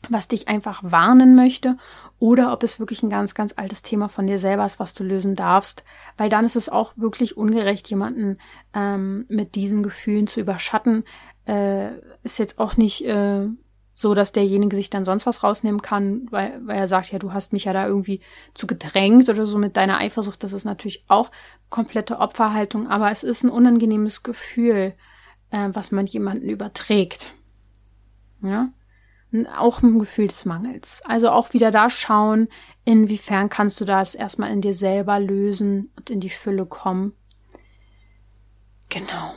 was dich einfach warnen möchte oder ob es wirklich ein ganz, ganz altes Thema von dir selber ist, was du lösen darfst, weil dann ist es auch wirklich ungerecht, jemanden ähm, mit diesen Gefühlen zu überschatten. Äh, ist jetzt auch nicht äh, so, dass derjenige sich dann sonst was rausnehmen kann, weil, weil er sagt, ja, du hast mich ja da irgendwie zu gedrängt oder so mit deiner Eifersucht. Das ist natürlich auch komplette Opferhaltung, aber es ist ein unangenehmes Gefühl, äh, was man jemanden überträgt. Ja auch ein Gefühl des Mangels. Also auch wieder da schauen, inwiefern kannst du das erstmal in dir selber lösen und in die Fülle kommen. Genau.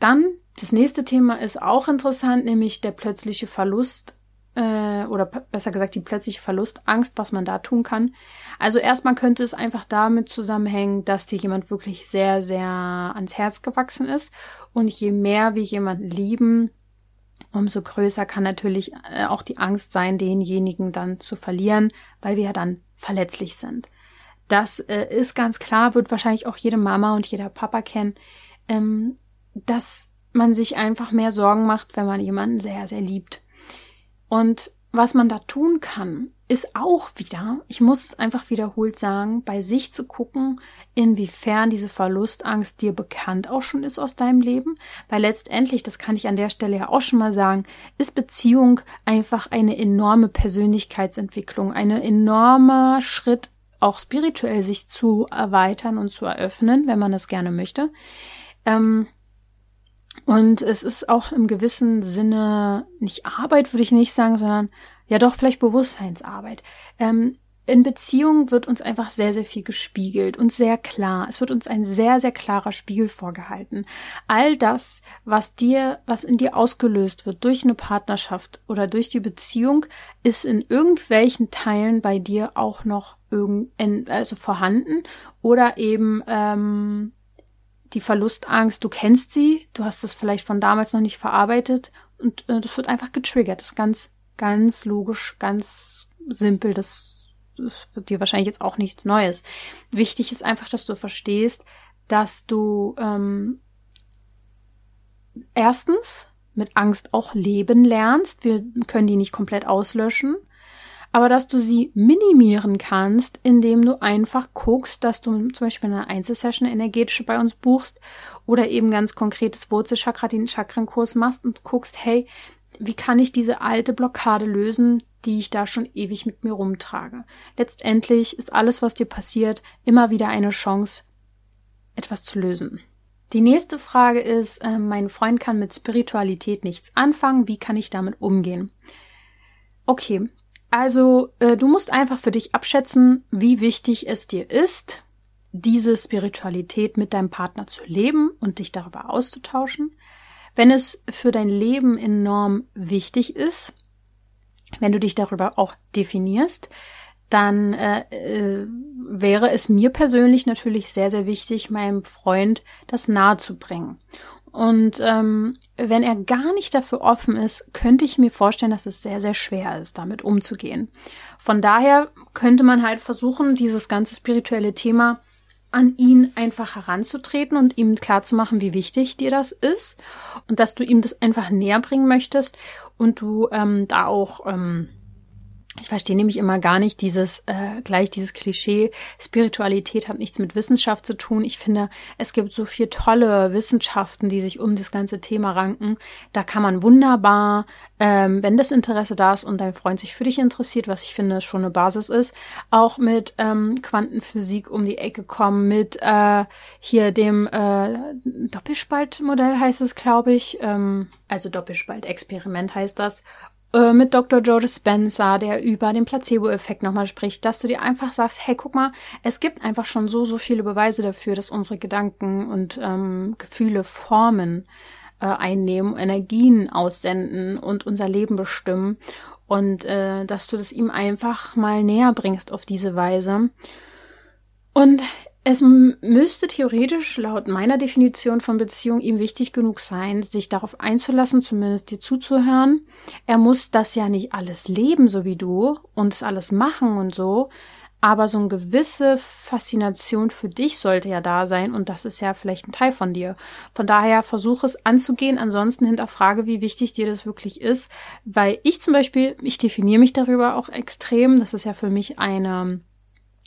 Dann das nächste Thema ist auch interessant, nämlich der plötzliche Verlust äh, oder besser gesagt die plötzliche Verlustangst, was man da tun kann. Also erstmal könnte es einfach damit zusammenhängen, dass dir jemand wirklich sehr, sehr ans Herz gewachsen ist und je mehr wir jemanden lieben, umso größer kann natürlich äh, auch die Angst sein, denjenigen dann zu verlieren, weil wir ja dann verletzlich sind. Das äh, ist ganz klar, wird wahrscheinlich auch jede Mama und jeder Papa kennen, ähm, dass man sich einfach mehr Sorgen macht, wenn man jemanden sehr, sehr liebt. Und was man da tun kann, ist auch wieder, ich muss es einfach wiederholt sagen, bei sich zu gucken, inwiefern diese Verlustangst dir bekannt auch schon ist aus deinem Leben. Weil letztendlich, das kann ich an der Stelle ja auch schon mal sagen, ist Beziehung einfach eine enorme Persönlichkeitsentwicklung, eine enormer Schritt, auch spirituell sich zu erweitern und zu eröffnen, wenn man das gerne möchte. Ähm, und es ist auch im gewissen Sinne nicht Arbeit, würde ich nicht sagen, sondern ja doch vielleicht Bewusstseinsarbeit. Ähm, in Beziehungen wird uns einfach sehr, sehr viel gespiegelt und sehr klar. Es wird uns ein sehr, sehr klarer Spiegel vorgehalten. All das, was dir, was in dir ausgelöst wird durch eine Partnerschaft oder durch die Beziehung, ist in irgendwelchen Teilen bei dir auch noch irgend, also vorhanden oder eben ähm, die Verlustangst, du kennst sie, du hast das vielleicht von damals noch nicht verarbeitet und äh, das wird einfach getriggert. Das ist ganz, ganz logisch, ganz simpel. Das, das wird dir wahrscheinlich jetzt auch nichts Neues. Wichtig ist einfach, dass du verstehst, dass du ähm, erstens mit Angst auch leben lernst. Wir können die nicht komplett auslöschen aber dass du sie minimieren kannst, indem du einfach guckst, dass du zum Beispiel eine Einzelsession energetische bei uns buchst oder eben ganz konkretes Wurzelchakra, den Chakrenkurs machst und guckst, hey, wie kann ich diese alte Blockade lösen, die ich da schon ewig mit mir rumtrage. Letztendlich ist alles, was dir passiert, immer wieder eine Chance, etwas zu lösen. Die nächste Frage ist, äh, mein Freund kann mit Spiritualität nichts anfangen, wie kann ich damit umgehen? Okay, also äh, du musst einfach für dich abschätzen, wie wichtig es dir ist, diese Spiritualität mit deinem Partner zu leben und dich darüber auszutauschen. Wenn es für dein Leben enorm wichtig ist, wenn du dich darüber auch definierst, dann äh, äh, wäre es mir persönlich natürlich sehr, sehr wichtig, meinem Freund das nahe zu bringen. Und ähm, wenn er gar nicht dafür offen ist, könnte ich mir vorstellen, dass es sehr, sehr schwer ist, damit umzugehen. Von daher könnte man halt versuchen, dieses ganze spirituelle Thema an ihn einfach heranzutreten und ihm klarzumachen, wie wichtig dir das ist und dass du ihm das einfach näher bringen möchtest und du ähm, da auch ähm, ich verstehe nämlich immer gar nicht dieses, äh, gleich dieses Klischee, Spiritualität hat nichts mit Wissenschaft zu tun. Ich finde, es gibt so viel tolle Wissenschaften, die sich um das ganze Thema ranken. Da kann man wunderbar, ähm, wenn das Interesse da ist und dein Freund sich für dich interessiert, was ich finde schon eine Basis ist, auch mit ähm, Quantenphysik um die Ecke kommen, mit äh, hier dem äh, Doppelspaltmodell heißt es, glaube ich. Ähm, also Doppelspaltexperiment heißt das äh, mit Dr. Joe Spencer, der über den Placebo-Effekt nochmal spricht, dass du dir einfach sagst, hey, guck mal, es gibt einfach schon so, so viele Beweise dafür, dass unsere Gedanken und ähm, Gefühle Formen äh, einnehmen, Energien aussenden und unser Leben bestimmen. Und äh, dass du das ihm einfach mal näher bringst auf diese Weise. Und es müsste theoretisch laut meiner Definition von Beziehung ihm wichtig genug sein, sich darauf einzulassen, zumindest dir zuzuhören. Er muss das ja nicht alles leben, so wie du, und es alles machen und so. Aber so eine gewisse Faszination für dich sollte ja da sein und das ist ja vielleicht ein Teil von dir. Von daher versuche es anzugehen, ansonsten hinterfrage, wie wichtig dir das wirklich ist, weil ich zum Beispiel, ich definiere mich darüber auch extrem. Das ist ja für mich eine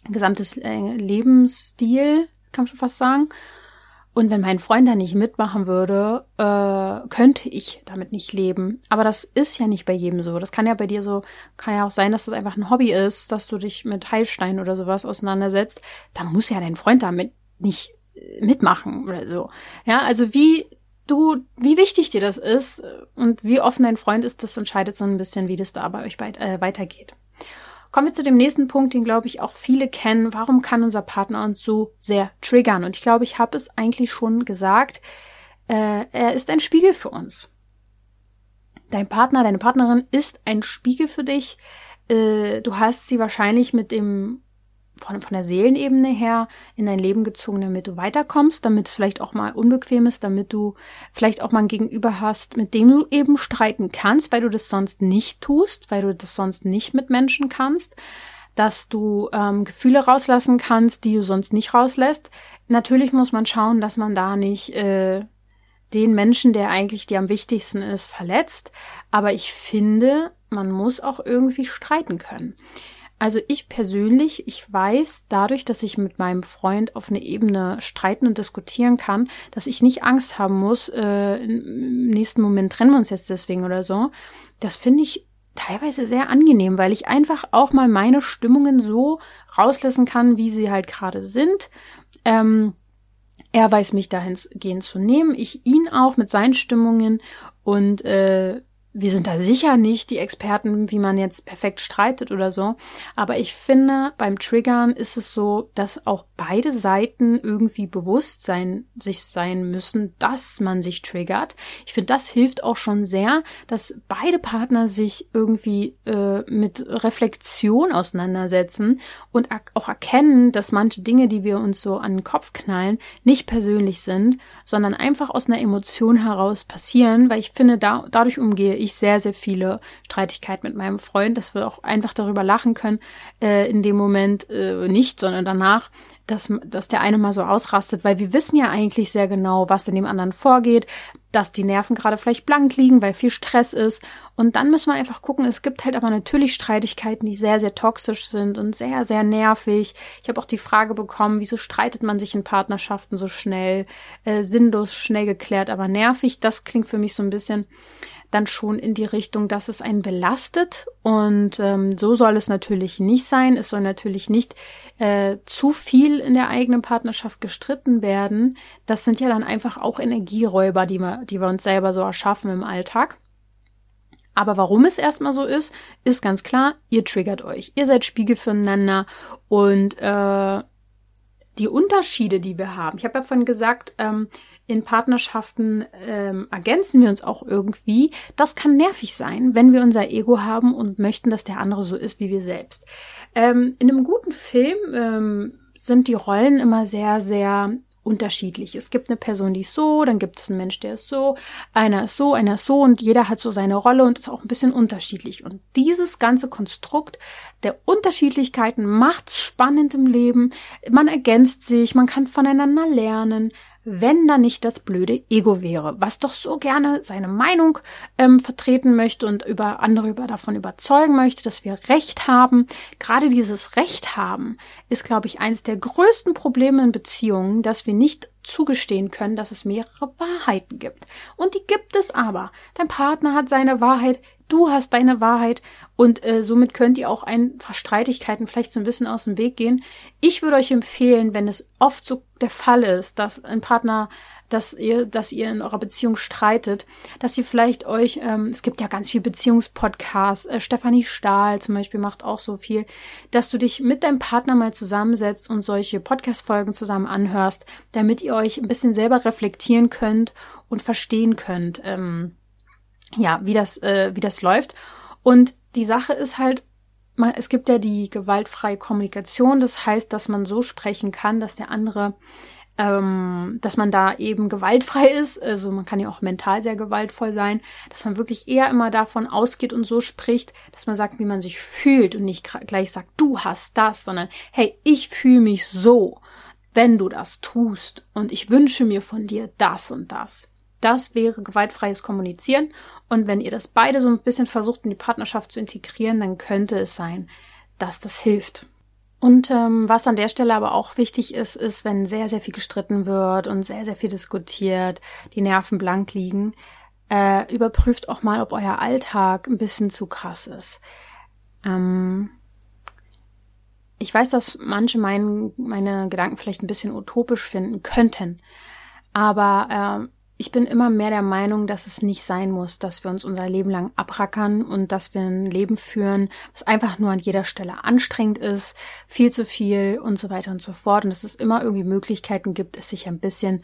gesamtes äh, Lebensstil, kann man schon fast sagen. Und wenn mein Freund da nicht mitmachen würde, äh, könnte ich damit nicht leben. Aber das ist ja nicht bei jedem so. Das kann ja bei dir so, kann ja auch sein, dass das einfach ein Hobby ist, dass du dich mit Heilstein oder sowas auseinandersetzt. Da muss ja dein Freund damit nicht äh, mitmachen oder so. Ja, also wie du, wie wichtig dir das ist und wie offen dein Freund ist, das entscheidet so ein bisschen, wie das da bei euch bei, äh, weitergeht. Kommen wir zu dem nächsten Punkt, den glaube ich auch viele kennen. Warum kann unser Partner uns so sehr triggern? Und ich glaube, ich habe es eigentlich schon gesagt. Äh, er ist ein Spiegel für uns. Dein Partner, deine Partnerin ist ein Spiegel für dich. Äh, du hast sie wahrscheinlich mit dem von, von der Seelenebene her in dein Leben gezogen, damit du weiterkommst, damit es vielleicht auch mal unbequem ist, damit du vielleicht auch mal ein Gegenüber hast, mit dem du eben streiten kannst, weil du das sonst nicht tust, weil du das sonst nicht mit Menschen kannst, dass du ähm, Gefühle rauslassen kannst, die du sonst nicht rauslässt. Natürlich muss man schauen, dass man da nicht äh, den Menschen, der eigentlich dir am wichtigsten ist, verletzt. Aber ich finde, man muss auch irgendwie streiten können. Also ich persönlich, ich weiß dadurch, dass ich mit meinem Freund auf eine Ebene streiten und diskutieren kann, dass ich nicht Angst haben muss, äh, im nächsten Moment trennen wir uns jetzt deswegen oder so. Das finde ich teilweise sehr angenehm, weil ich einfach auch mal meine Stimmungen so rauslassen kann, wie sie halt gerade sind. Ähm, er weiß mich dahingehend zu nehmen, ich ihn auch mit seinen Stimmungen und äh, wir sind da sicher nicht die Experten, wie man jetzt perfekt streitet oder so. Aber ich finde, beim Triggern ist es so, dass auch beide Seiten irgendwie bewusst sein, sich sein müssen, dass man sich triggert. Ich finde, das hilft auch schon sehr, dass beide Partner sich irgendwie äh, mit Reflexion auseinandersetzen und auch erkennen, dass manche Dinge, die wir uns so an den Kopf knallen, nicht persönlich sind, sondern einfach aus einer Emotion heraus passieren, weil ich finde, da, dadurch umgehe ich sehr, sehr viele Streitigkeiten mit meinem Freund, dass wir auch einfach darüber lachen können, äh, in dem Moment äh, nicht, sondern danach, dass, dass der eine mal so ausrastet, weil wir wissen ja eigentlich sehr genau, was in dem anderen vorgeht, dass die Nerven gerade vielleicht blank liegen, weil viel Stress ist. Und dann müssen wir einfach gucken, es gibt halt aber natürlich Streitigkeiten, die sehr, sehr toxisch sind und sehr, sehr nervig. Ich habe auch die Frage bekommen, wieso streitet man sich in Partnerschaften so schnell, äh, sinnlos, schnell geklärt, aber nervig. Das klingt für mich so ein bisschen dann schon in die Richtung, dass es einen belastet. Und ähm, so soll es natürlich nicht sein. Es soll natürlich nicht äh, zu viel in der eigenen Partnerschaft gestritten werden. Das sind ja dann einfach auch Energieräuber, die wir, die wir uns selber so erschaffen im Alltag. Aber warum es erstmal so ist, ist ganz klar, ihr triggert euch. Ihr seid Spiegel füreinander und äh, die Unterschiede, die wir haben. Ich habe ja vorhin gesagt, ähm, in Partnerschaften ähm, ergänzen wir uns auch irgendwie. Das kann nervig sein, wenn wir unser Ego haben und möchten, dass der andere so ist wie wir selbst. Ähm, in einem guten Film ähm, sind die Rollen immer sehr, sehr unterschiedlich. Es gibt eine Person, die ist so, dann gibt es einen Mensch, der ist so, einer ist so, einer ist so und jeder hat so seine Rolle und ist auch ein bisschen unterschiedlich. Und dieses ganze Konstrukt der Unterschiedlichkeiten macht's spannend im Leben. Man ergänzt sich, man kann voneinander lernen, wenn da nicht das blöde Ego wäre, was doch so gerne seine Meinung ähm, vertreten möchte und über andere über davon überzeugen möchte, dass wir Recht haben. Gerade dieses Recht haben ist, glaube ich, eines der größten Probleme in Beziehungen, dass wir nicht zugestehen können, dass es mehrere Wahrheiten gibt. Und die gibt es aber. Dein Partner hat seine Wahrheit, du hast deine Wahrheit und äh, somit könnt ihr auch einfach Streitigkeiten vielleicht so ein bisschen aus dem Weg gehen. Ich würde euch empfehlen, wenn es oft so der Fall ist, dass ein Partner, dass ihr, dass ihr in eurer Beziehung streitet, dass ihr vielleicht euch, ähm, es gibt ja ganz viel Beziehungspodcasts, äh, Stefanie Stahl zum Beispiel macht auch so viel, dass du dich mit deinem Partner mal zusammensetzt und solche Podcast-Folgen zusammen anhörst, damit ihr euch ein bisschen selber reflektieren könnt und verstehen könnt. Ähm, ja, wie das, äh, wie das läuft. Und die Sache ist halt, man, es gibt ja die gewaltfreie Kommunikation, das heißt, dass man so sprechen kann, dass der andere, ähm, dass man da eben gewaltfrei ist, also man kann ja auch mental sehr gewaltvoll sein, dass man wirklich eher immer davon ausgeht und so spricht, dass man sagt, wie man sich fühlt und nicht gleich sagt, du hast das, sondern hey, ich fühle mich so, wenn du das tust und ich wünsche mir von dir das und das. Das wäre gewaltfreies Kommunizieren. Und wenn ihr das beide so ein bisschen versucht, in die Partnerschaft zu integrieren, dann könnte es sein, dass das hilft. Und ähm, was an der Stelle aber auch wichtig ist, ist, wenn sehr, sehr viel gestritten wird und sehr, sehr viel diskutiert, die Nerven blank liegen, äh, überprüft auch mal, ob euer Alltag ein bisschen zu krass ist. Ähm, ich weiß, dass manche mein, meine Gedanken vielleicht ein bisschen utopisch finden könnten, aber äh, ich bin immer mehr der Meinung, dass es nicht sein muss, dass wir uns unser Leben lang abrackern und dass wir ein Leben führen, was einfach nur an jeder Stelle anstrengend ist, viel zu viel und so weiter und so fort. Und dass es immer irgendwie Möglichkeiten gibt, es sich ein bisschen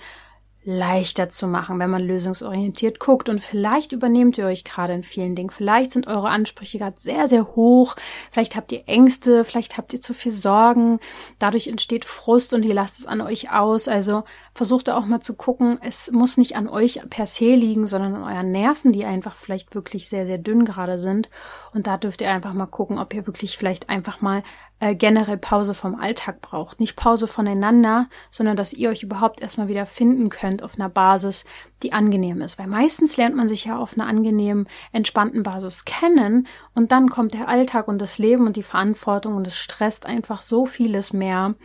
leichter zu machen, wenn man lösungsorientiert guckt. Und vielleicht übernehmt ihr euch gerade in vielen Dingen. Vielleicht sind eure Ansprüche gerade sehr, sehr hoch. Vielleicht habt ihr Ängste, vielleicht habt ihr zu viel Sorgen. Dadurch entsteht Frust und ihr lasst es an euch aus. Also versucht auch mal zu gucken, es muss nicht an euch per se liegen, sondern an euren Nerven, die einfach vielleicht wirklich sehr, sehr dünn gerade sind. Und da dürft ihr einfach mal gucken, ob ihr wirklich vielleicht einfach mal äh, generell Pause vom Alltag braucht. Nicht Pause voneinander, sondern dass ihr euch überhaupt erstmal wieder finden könnt auf einer Basis, die angenehm ist. Weil meistens lernt man sich ja auf einer angenehmen, entspannten Basis kennen und dann kommt der Alltag und das Leben und die Verantwortung und es stresst einfach so vieles mehr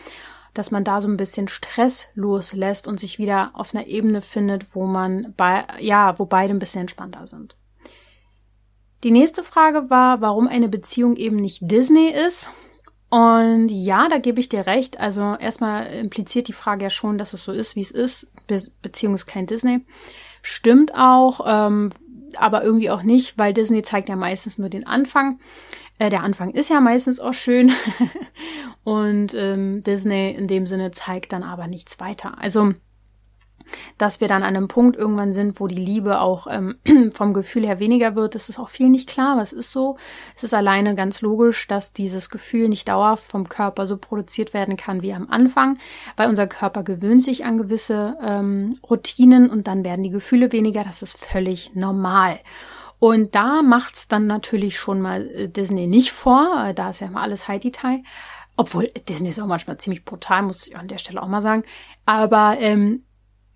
dass man da so ein bisschen Stress loslässt und sich wieder auf einer Ebene findet, wo man bei, ja, wo beide ein bisschen entspannter sind. Die nächste Frage war, warum eine Beziehung eben nicht Disney ist. Und ja, da gebe ich dir recht. Also erstmal impliziert die Frage ja schon, dass es so ist, wie es ist. Be Beziehung kein Disney. Stimmt auch, ähm, aber irgendwie auch nicht, weil Disney zeigt ja meistens nur den Anfang. Äh, der Anfang ist ja meistens auch schön. Und ähm, Disney in dem Sinne zeigt dann aber nichts weiter. Also dass wir dann an einem Punkt irgendwann sind, wo die Liebe auch ähm, vom Gefühl her weniger wird, das ist auch viel nicht klar, aber es ist so. Es ist alleine ganz logisch, dass dieses Gefühl nicht dauerhaft vom Körper so produziert werden kann wie am Anfang, weil unser Körper gewöhnt sich an gewisse ähm, Routinen und dann werden die Gefühle weniger. Das ist völlig normal. Und da macht's dann natürlich schon mal äh, Disney nicht vor. Äh, da ist ja immer alles High Detail. Obwohl Disney ist auch manchmal ziemlich brutal, muss ich an der Stelle auch mal sagen. Aber ähm,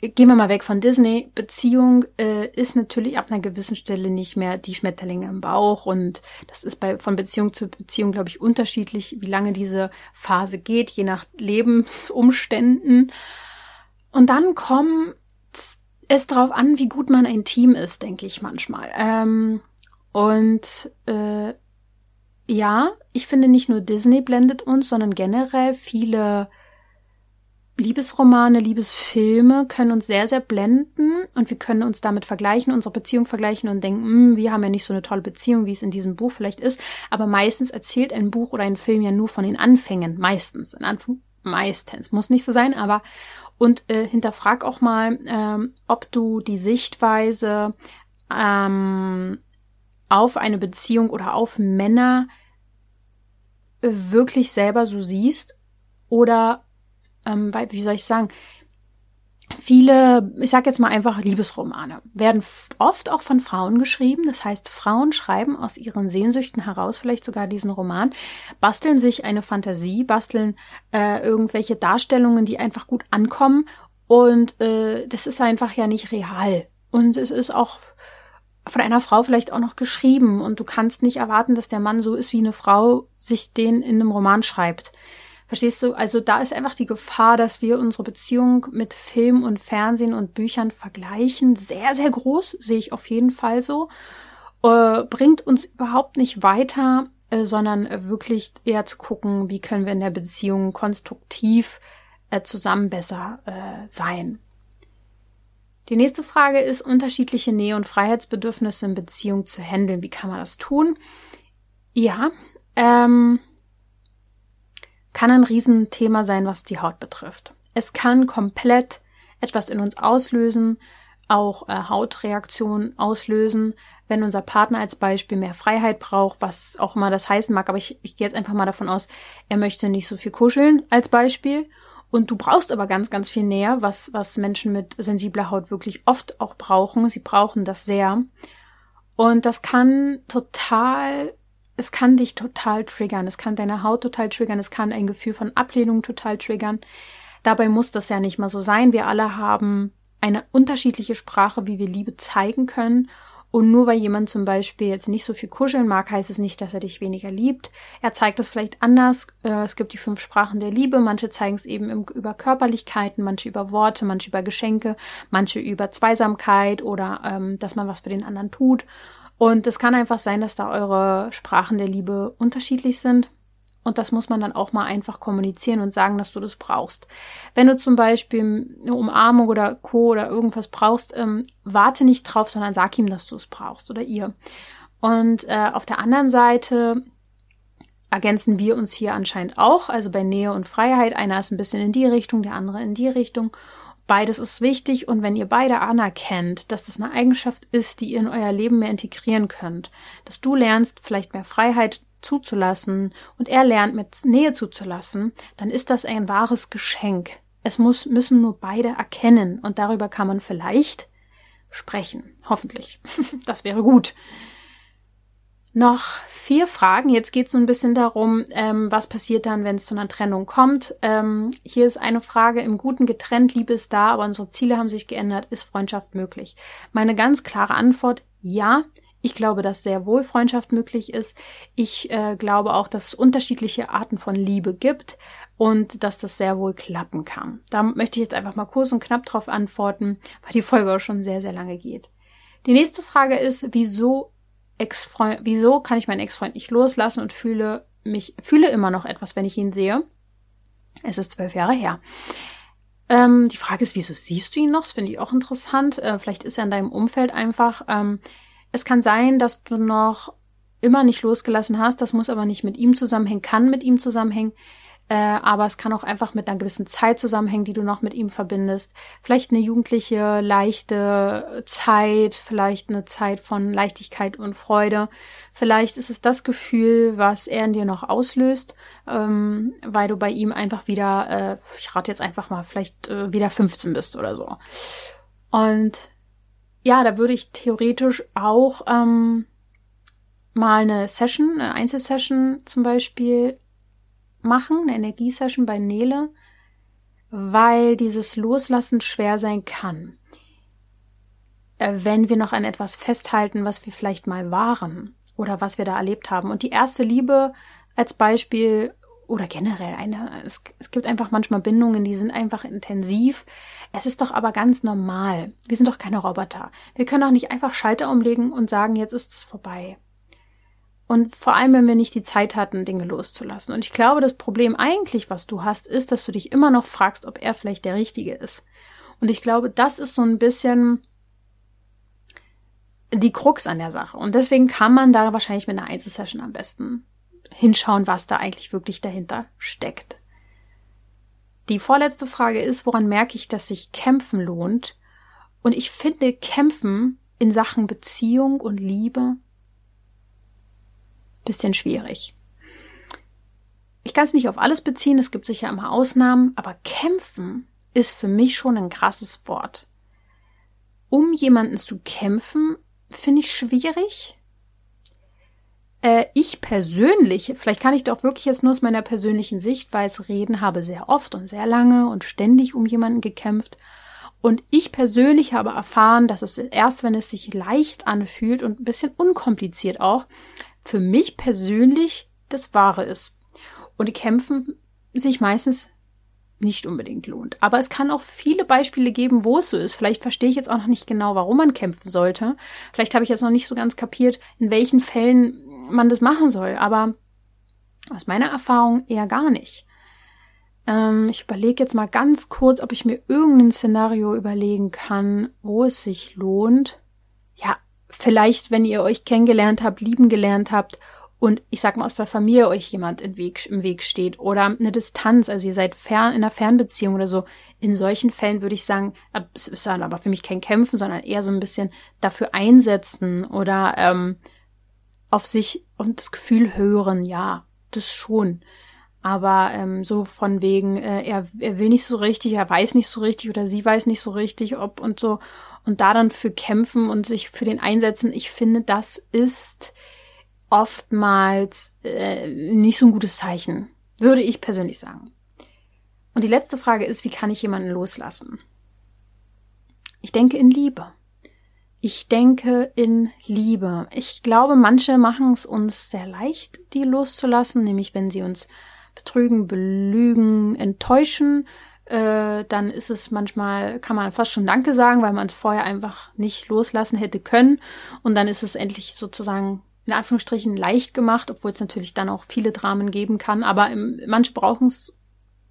gehen wir mal weg von Disney. Beziehung äh, ist natürlich ab einer gewissen Stelle nicht mehr die Schmetterlinge im Bauch und das ist bei von Beziehung zu Beziehung glaube ich unterschiedlich, wie lange diese Phase geht, je nach Lebensumständen. Und dann kommen es darauf an, wie gut man ein Team ist, denke ich manchmal. Ähm, und äh, ja, ich finde nicht nur Disney blendet uns, sondern generell viele Liebesromane, Liebesfilme können uns sehr, sehr blenden und wir können uns damit vergleichen, unsere Beziehung vergleichen und denken, hm, wir haben ja nicht so eine tolle Beziehung, wie es in diesem Buch vielleicht ist. Aber meistens erzählt ein Buch oder ein Film ja nur von den Anfängen. Meistens. In Anfang, meistens. Muss nicht so sein, aber und äh, hinterfrag auch mal, ähm, ob du die Sichtweise ähm, auf eine Beziehung oder auf Männer wirklich selber so siehst oder ähm, wie soll ich sagen, viele, ich sag jetzt mal einfach Liebesromane, werden oft auch von Frauen geschrieben. Das heißt, Frauen schreiben aus ihren Sehnsüchten heraus vielleicht sogar diesen Roman, basteln sich eine Fantasie, basteln äh, irgendwelche Darstellungen, die einfach gut ankommen. Und äh, das ist einfach ja nicht real. Und es ist auch von einer Frau vielleicht auch noch geschrieben. Und du kannst nicht erwarten, dass der Mann so ist, wie eine Frau sich den in einem Roman schreibt. Verstehst du? Also da ist einfach die Gefahr, dass wir unsere Beziehung mit Film und Fernsehen und Büchern vergleichen. Sehr, sehr groß, sehe ich auf jeden Fall so. Äh, bringt uns überhaupt nicht weiter, äh, sondern wirklich eher zu gucken, wie können wir in der Beziehung konstruktiv äh, zusammen besser äh, sein. Die nächste Frage ist, unterschiedliche Nähe- und Freiheitsbedürfnisse in Beziehung zu handeln. Wie kann man das tun? Ja, ähm, kann ein Riesenthema sein, was die Haut betrifft. Es kann komplett etwas in uns auslösen, auch äh, Hautreaktionen auslösen, wenn unser Partner als Beispiel mehr Freiheit braucht, was auch immer das heißen mag, aber ich, ich gehe jetzt einfach mal davon aus, er möchte nicht so viel kuscheln als Beispiel. Und du brauchst aber ganz, ganz viel näher, was, was Menschen mit sensibler Haut wirklich oft auch brauchen. Sie brauchen das sehr. Und das kann total es kann dich total triggern, es kann deine Haut total triggern, es kann ein Gefühl von Ablehnung total triggern. Dabei muss das ja nicht mal so sein. Wir alle haben eine unterschiedliche Sprache, wie wir Liebe zeigen können. Und nur weil jemand zum Beispiel jetzt nicht so viel kuscheln mag, heißt es nicht, dass er dich weniger liebt. Er zeigt es vielleicht anders. Äh, es gibt die fünf Sprachen der Liebe. Manche zeigen es eben über Körperlichkeiten, manche über Worte, manche über Geschenke, manche über Zweisamkeit oder ähm, dass man was für den anderen tut. Und es kann einfach sein, dass da eure Sprachen der Liebe unterschiedlich sind. Und das muss man dann auch mal einfach kommunizieren und sagen, dass du das brauchst. Wenn du zum Beispiel eine Umarmung oder Co. oder irgendwas brauchst, ähm, warte nicht drauf, sondern sag ihm, dass du es brauchst oder ihr. Und äh, auf der anderen Seite ergänzen wir uns hier anscheinend auch, also bei Nähe und Freiheit. Einer ist ein bisschen in die Richtung, der andere in die Richtung. Beides ist wichtig und wenn ihr beide anerkennt, dass das eine Eigenschaft ist, die ihr in euer Leben mehr integrieren könnt, dass du lernst, vielleicht mehr Freiheit zuzulassen und er lernt, mit Nähe zuzulassen, dann ist das ein wahres Geschenk. Es muss, müssen nur beide erkennen und darüber kann man vielleicht sprechen. Hoffentlich. das wäre gut noch vier Fragen. Jetzt geht es so ein bisschen darum, ähm, was passiert dann, wenn es zu einer Trennung kommt. Ähm, hier ist eine Frage, im Guten getrennt, Liebe ist da, aber unsere Ziele haben sich geändert, ist Freundschaft möglich? Meine ganz klare Antwort, ja. Ich glaube, dass sehr wohl Freundschaft möglich ist. Ich äh, glaube auch, dass es unterschiedliche Arten von Liebe gibt und dass das sehr wohl klappen kann. Da möchte ich jetzt einfach mal kurz und knapp drauf antworten, weil die Folge auch schon sehr, sehr lange geht. Die nächste Frage ist, wieso Ex-Freund, wieso kann ich meinen Ex-Freund nicht loslassen und fühle mich, fühle immer noch etwas, wenn ich ihn sehe? Es ist zwölf Jahre her. Ähm, die Frage ist, wieso siehst du ihn noch? Das finde ich auch interessant. Äh, vielleicht ist er in deinem Umfeld einfach. Ähm, es kann sein, dass du noch immer nicht losgelassen hast. Das muss aber nicht mit ihm zusammenhängen, kann mit ihm zusammenhängen. Äh, aber es kann auch einfach mit einer gewissen Zeit zusammenhängen, die du noch mit ihm verbindest. Vielleicht eine jugendliche, leichte Zeit, vielleicht eine Zeit von Leichtigkeit und Freude. Vielleicht ist es das Gefühl, was er in dir noch auslöst, ähm, weil du bei ihm einfach wieder, äh, ich rate jetzt einfach mal, vielleicht äh, wieder 15 bist oder so. Und ja, da würde ich theoretisch auch ähm, mal eine Session, eine Einzelsession zum Beispiel machen, eine Energiesession bei Nele, weil dieses Loslassen schwer sein kann. Äh, wenn wir noch an etwas festhalten, was wir vielleicht mal waren oder was wir da erlebt haben. Und die erste Liebe als Beispiel oder generell eine, es, es gibt einfach manchmal Bindungen, die sind einfach intensiv. Es ist doch aber ganz normal. Wir sind doch keine Roboter. Wir können doch nicht einfach Schalter umlegen und sagen, jetzt ist es vorbei. Und vor allem, wenn wir nicht die Zeit hatten, Dinge loszulassen. Und ich glaube, das Problem eigentlich, was du hast, ist, dass du dich immer noch fragst, ob er vielleicht der Richtige ist. Und ich glaube, das ist so ein bisschen die Krux an der Sache. Und deswegen kann man da wahrscheinlich mit einer Einzelsession am besten hinschauen, was da eigentlich wirklich dahinter steckt. Die vorletzte Frage ist, woran merke ich, dass sich Kämpfen lohnt? Und ich finde Kämpfen in Sachen Beziehung und Liebe bisschen schwierig. Ich kann es nicht auf alles beziehen, es gibt sicher immer Ausnahmen, aber kämpfen ist für mich schon ein krasses Wort. Um jemanden zu kämpfen, finde ich schwierig. Äh, ich persönlich, vielleicht kann ich doch wirklich jetzt nur aus meiner persönlichen Sichtweise reden, habe sehr oft und sehr lange und ständig um jemanden gekämpft. Und ich persönlich habe erfahren, dass es erst, wenn es sich leicht anfühlt und ein bisschen unkompliziert auch, für mich persönlich das Wahre ist. Und Kämpfen sich meistens nicht unbedingt lohnt. Aber es kann auch viele Beispiele geben, wo es so ist. Vielleicht verstehe ich jetzt auch noch nicht genau, warum man kämpfen sollte. Vielleicht habe ich jetzt noch nicht so ganz kapiert, in welchen Fällen man das machen soll. Aber aus meiner Erfahrung eher gar nicht. Ähm, ich überlege jetzt mal ganz kurz, ob ich mir irgendein Szenario überlegen kann, wo es sich lohnt. Vielleicht, wenn ihr euch kennengelernt habt, lieben gelernt habt und ich sag mal aus der Familie euch jemand im Weg, im Weg steht oder eine Distanz, also ihr seid fern in einer Fernbeziehung oder so, in solchen Fällen würde ich sagen, es ist dann aber für mich kein Kämpfen, sondern eher so ein bisschen dafür einsetzen oder ähm, auf sich und das Gefühl hören, ja, das schon. Aber ähm, so von wegen, äh, er, er will nicht so richtig, er weiß nicht so richtig oder sie weiß nicht so richtig, ob und so. Und da dann für kämpfen und sich für den einsetzen, ich finde, das ist oftmals äh, nicht so ein gutes Zeichen, würde ich persönlich sagen. Und die letzte Frage ist, wie kann ich jemanden loslassen? Ich denke in Liebe. Ich denke in Liebe. Ich glaube, manche machen es uns sehr leicht, die loszulassen, nämlich wenn sie uns betrügen, belügen, enttäuschen, äh, dann ist es manchmal, kann man fast schon Danke sagen, weil man es vorher einfach nicht loslassen hätte können. Und dann ist es endlich sozusagen in Anführungsstrichen leicht gemacht, obwohl es natürlich dann auch viele Dramen geben kann. Aber im, manche brauchen es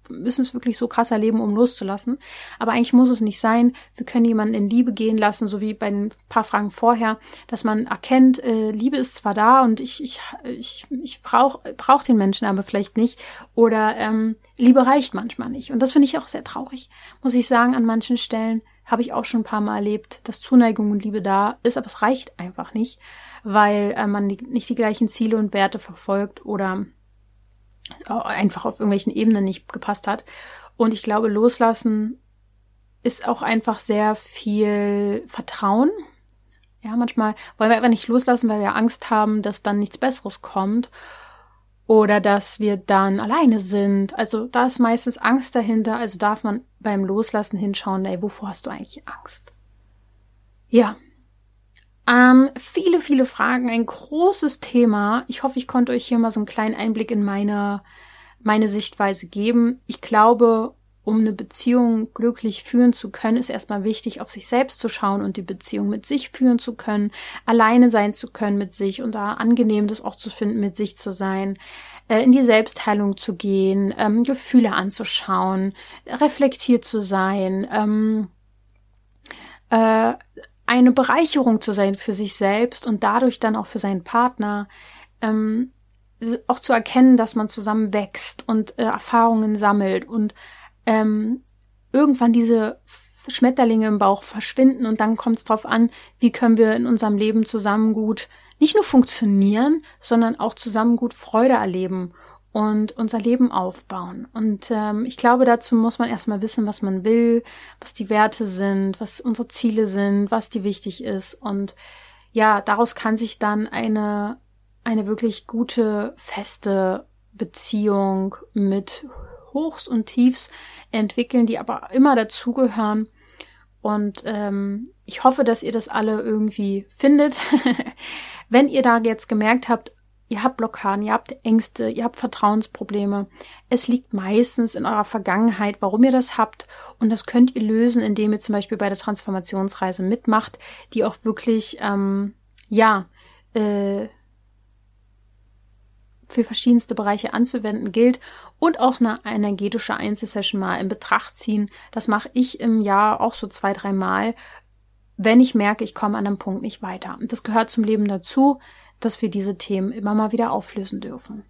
müssen es wirklich so krass erleben, um loszulassen. Aber eigentlich muss es nicht sein. Wir können jemanden in Liebe gehen lassen, so wie bei ein paar Fragen vorher, dass man erkennt, äh, Liebe ist zwar da und ich, ich, ich, ich brauche brauch den Menschen aber vielleicht nicht. Oder ähm, Liebe reicht manchmal nicht. Und das finde ich auch sehr traurig, muss ich sagen, an manchen Stellen habe ich auch schon ein paar Mal erlebt, dass Zuneigung und Liebe da ist, aber es reicht einfach nicht, weil äh, man nicht die gleichen Ziele und Werte verfolgt oder einfach auf irgendwelchen Ebenen nicht gepasst hat. Und ich glaube, loslassen ist auch einfach sehr viel Vertrauen. Ja, manchmal wollen wir einfach nicht loslassen, weil wir Angst haben, dass dann nichts Besseres kommt oder dass wir dann alleine sind. Also da ist meistens Angst dahinter. Also darf man beim Loslassen hinschauen, ey, wovor hast du eigentlich Angst? Ja, ähm, viele, viele Fragen, ein großes Thema. Ich hoffe, ich konnte euch hier mal so einen kleinen Einblick in meine, meine Sichtweise geben. Ich glaube, um eine Beziehung glücklich führen zu können, ist erstmal wichtig, auf sich selbst zu schauen und die Beziehung mit sich führen zu können, alleine sein zu können mit sich und da angenehm das auch zu finden, mit sich zu sein, äh, in die Selbstheilung zu gehen, ähm, Gefühle anzuschauen, reflektiert zu sein, ähm, äh, eine Bereicherung zu sein für sich selbst und dadurch dann auch für seinen Partner, ähm, auch zu erkennen, dass man zusammen wächst und äh, Erfahrungen sammelt und ähm, irgendwann diese Schmetterlinge im Bauch verschwinden und dann kommt es darauf an, wie können wir in unserem Leben zusammen gut nicht nur funktionieren, sondern auch zusammen gut Freude erleben und unser Leben aufbauen. Und ähm, ich glaube, dazu muss man erstmal wissen, was man will, was die Werte sind, was unsere Ziele sind, was die wichtig ist. Und ja, daraus kann sich dann eine, eine wirklich gute, feste Beziehung mit Hochs und Tiefs entwickeln, die aber immer dazugehören. Und ähm, ich hoffe, dass ihr das alle irgendwie findet. Wenn ihr da jetzt gemerkt habt, ihr habt Blockaden, ihr habt Ängste, ihr habt Vertrauensprobleme. Es liegt meistens in eurer Vergangenheit, warum ihr das habt. Und das könnt ihr lösen, indem ihr zum Beispiel bei der Transformationsreise mitmacht, die auch wirklich, ähm, ja, äh, für verschiedenste Bereiche anzuwenden gilt und auch eine energetische Einzelsession mal in Betracht ziehen. Das mache ich im Jahr auch so zwei, drei Mal, wenn ich merke, ich komme an einem Punkt nicht weiter. Und das gehört zum Leben dazu dass wir diese Themen immer mal wieder auflösen dürfen.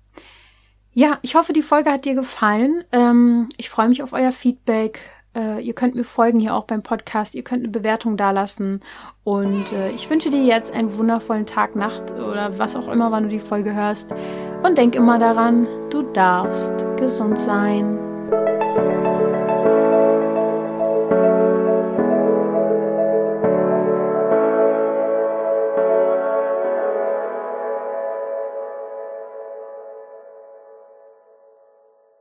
Ja, ich hoffe, die Folge hat dir gefallen. Ähm, ich freue mich auf euer Feedback. Äh, ihr könnt mir folgen hier auch beim Podcast. Ihr könnt eine Bewertung dalassen. Und äh, ich wünsche dir jetzt einen wundervollen Tag, Nacht oder was auch immer, wann du die Folge hörst. Und denk immer daran, du darfst gesund sein.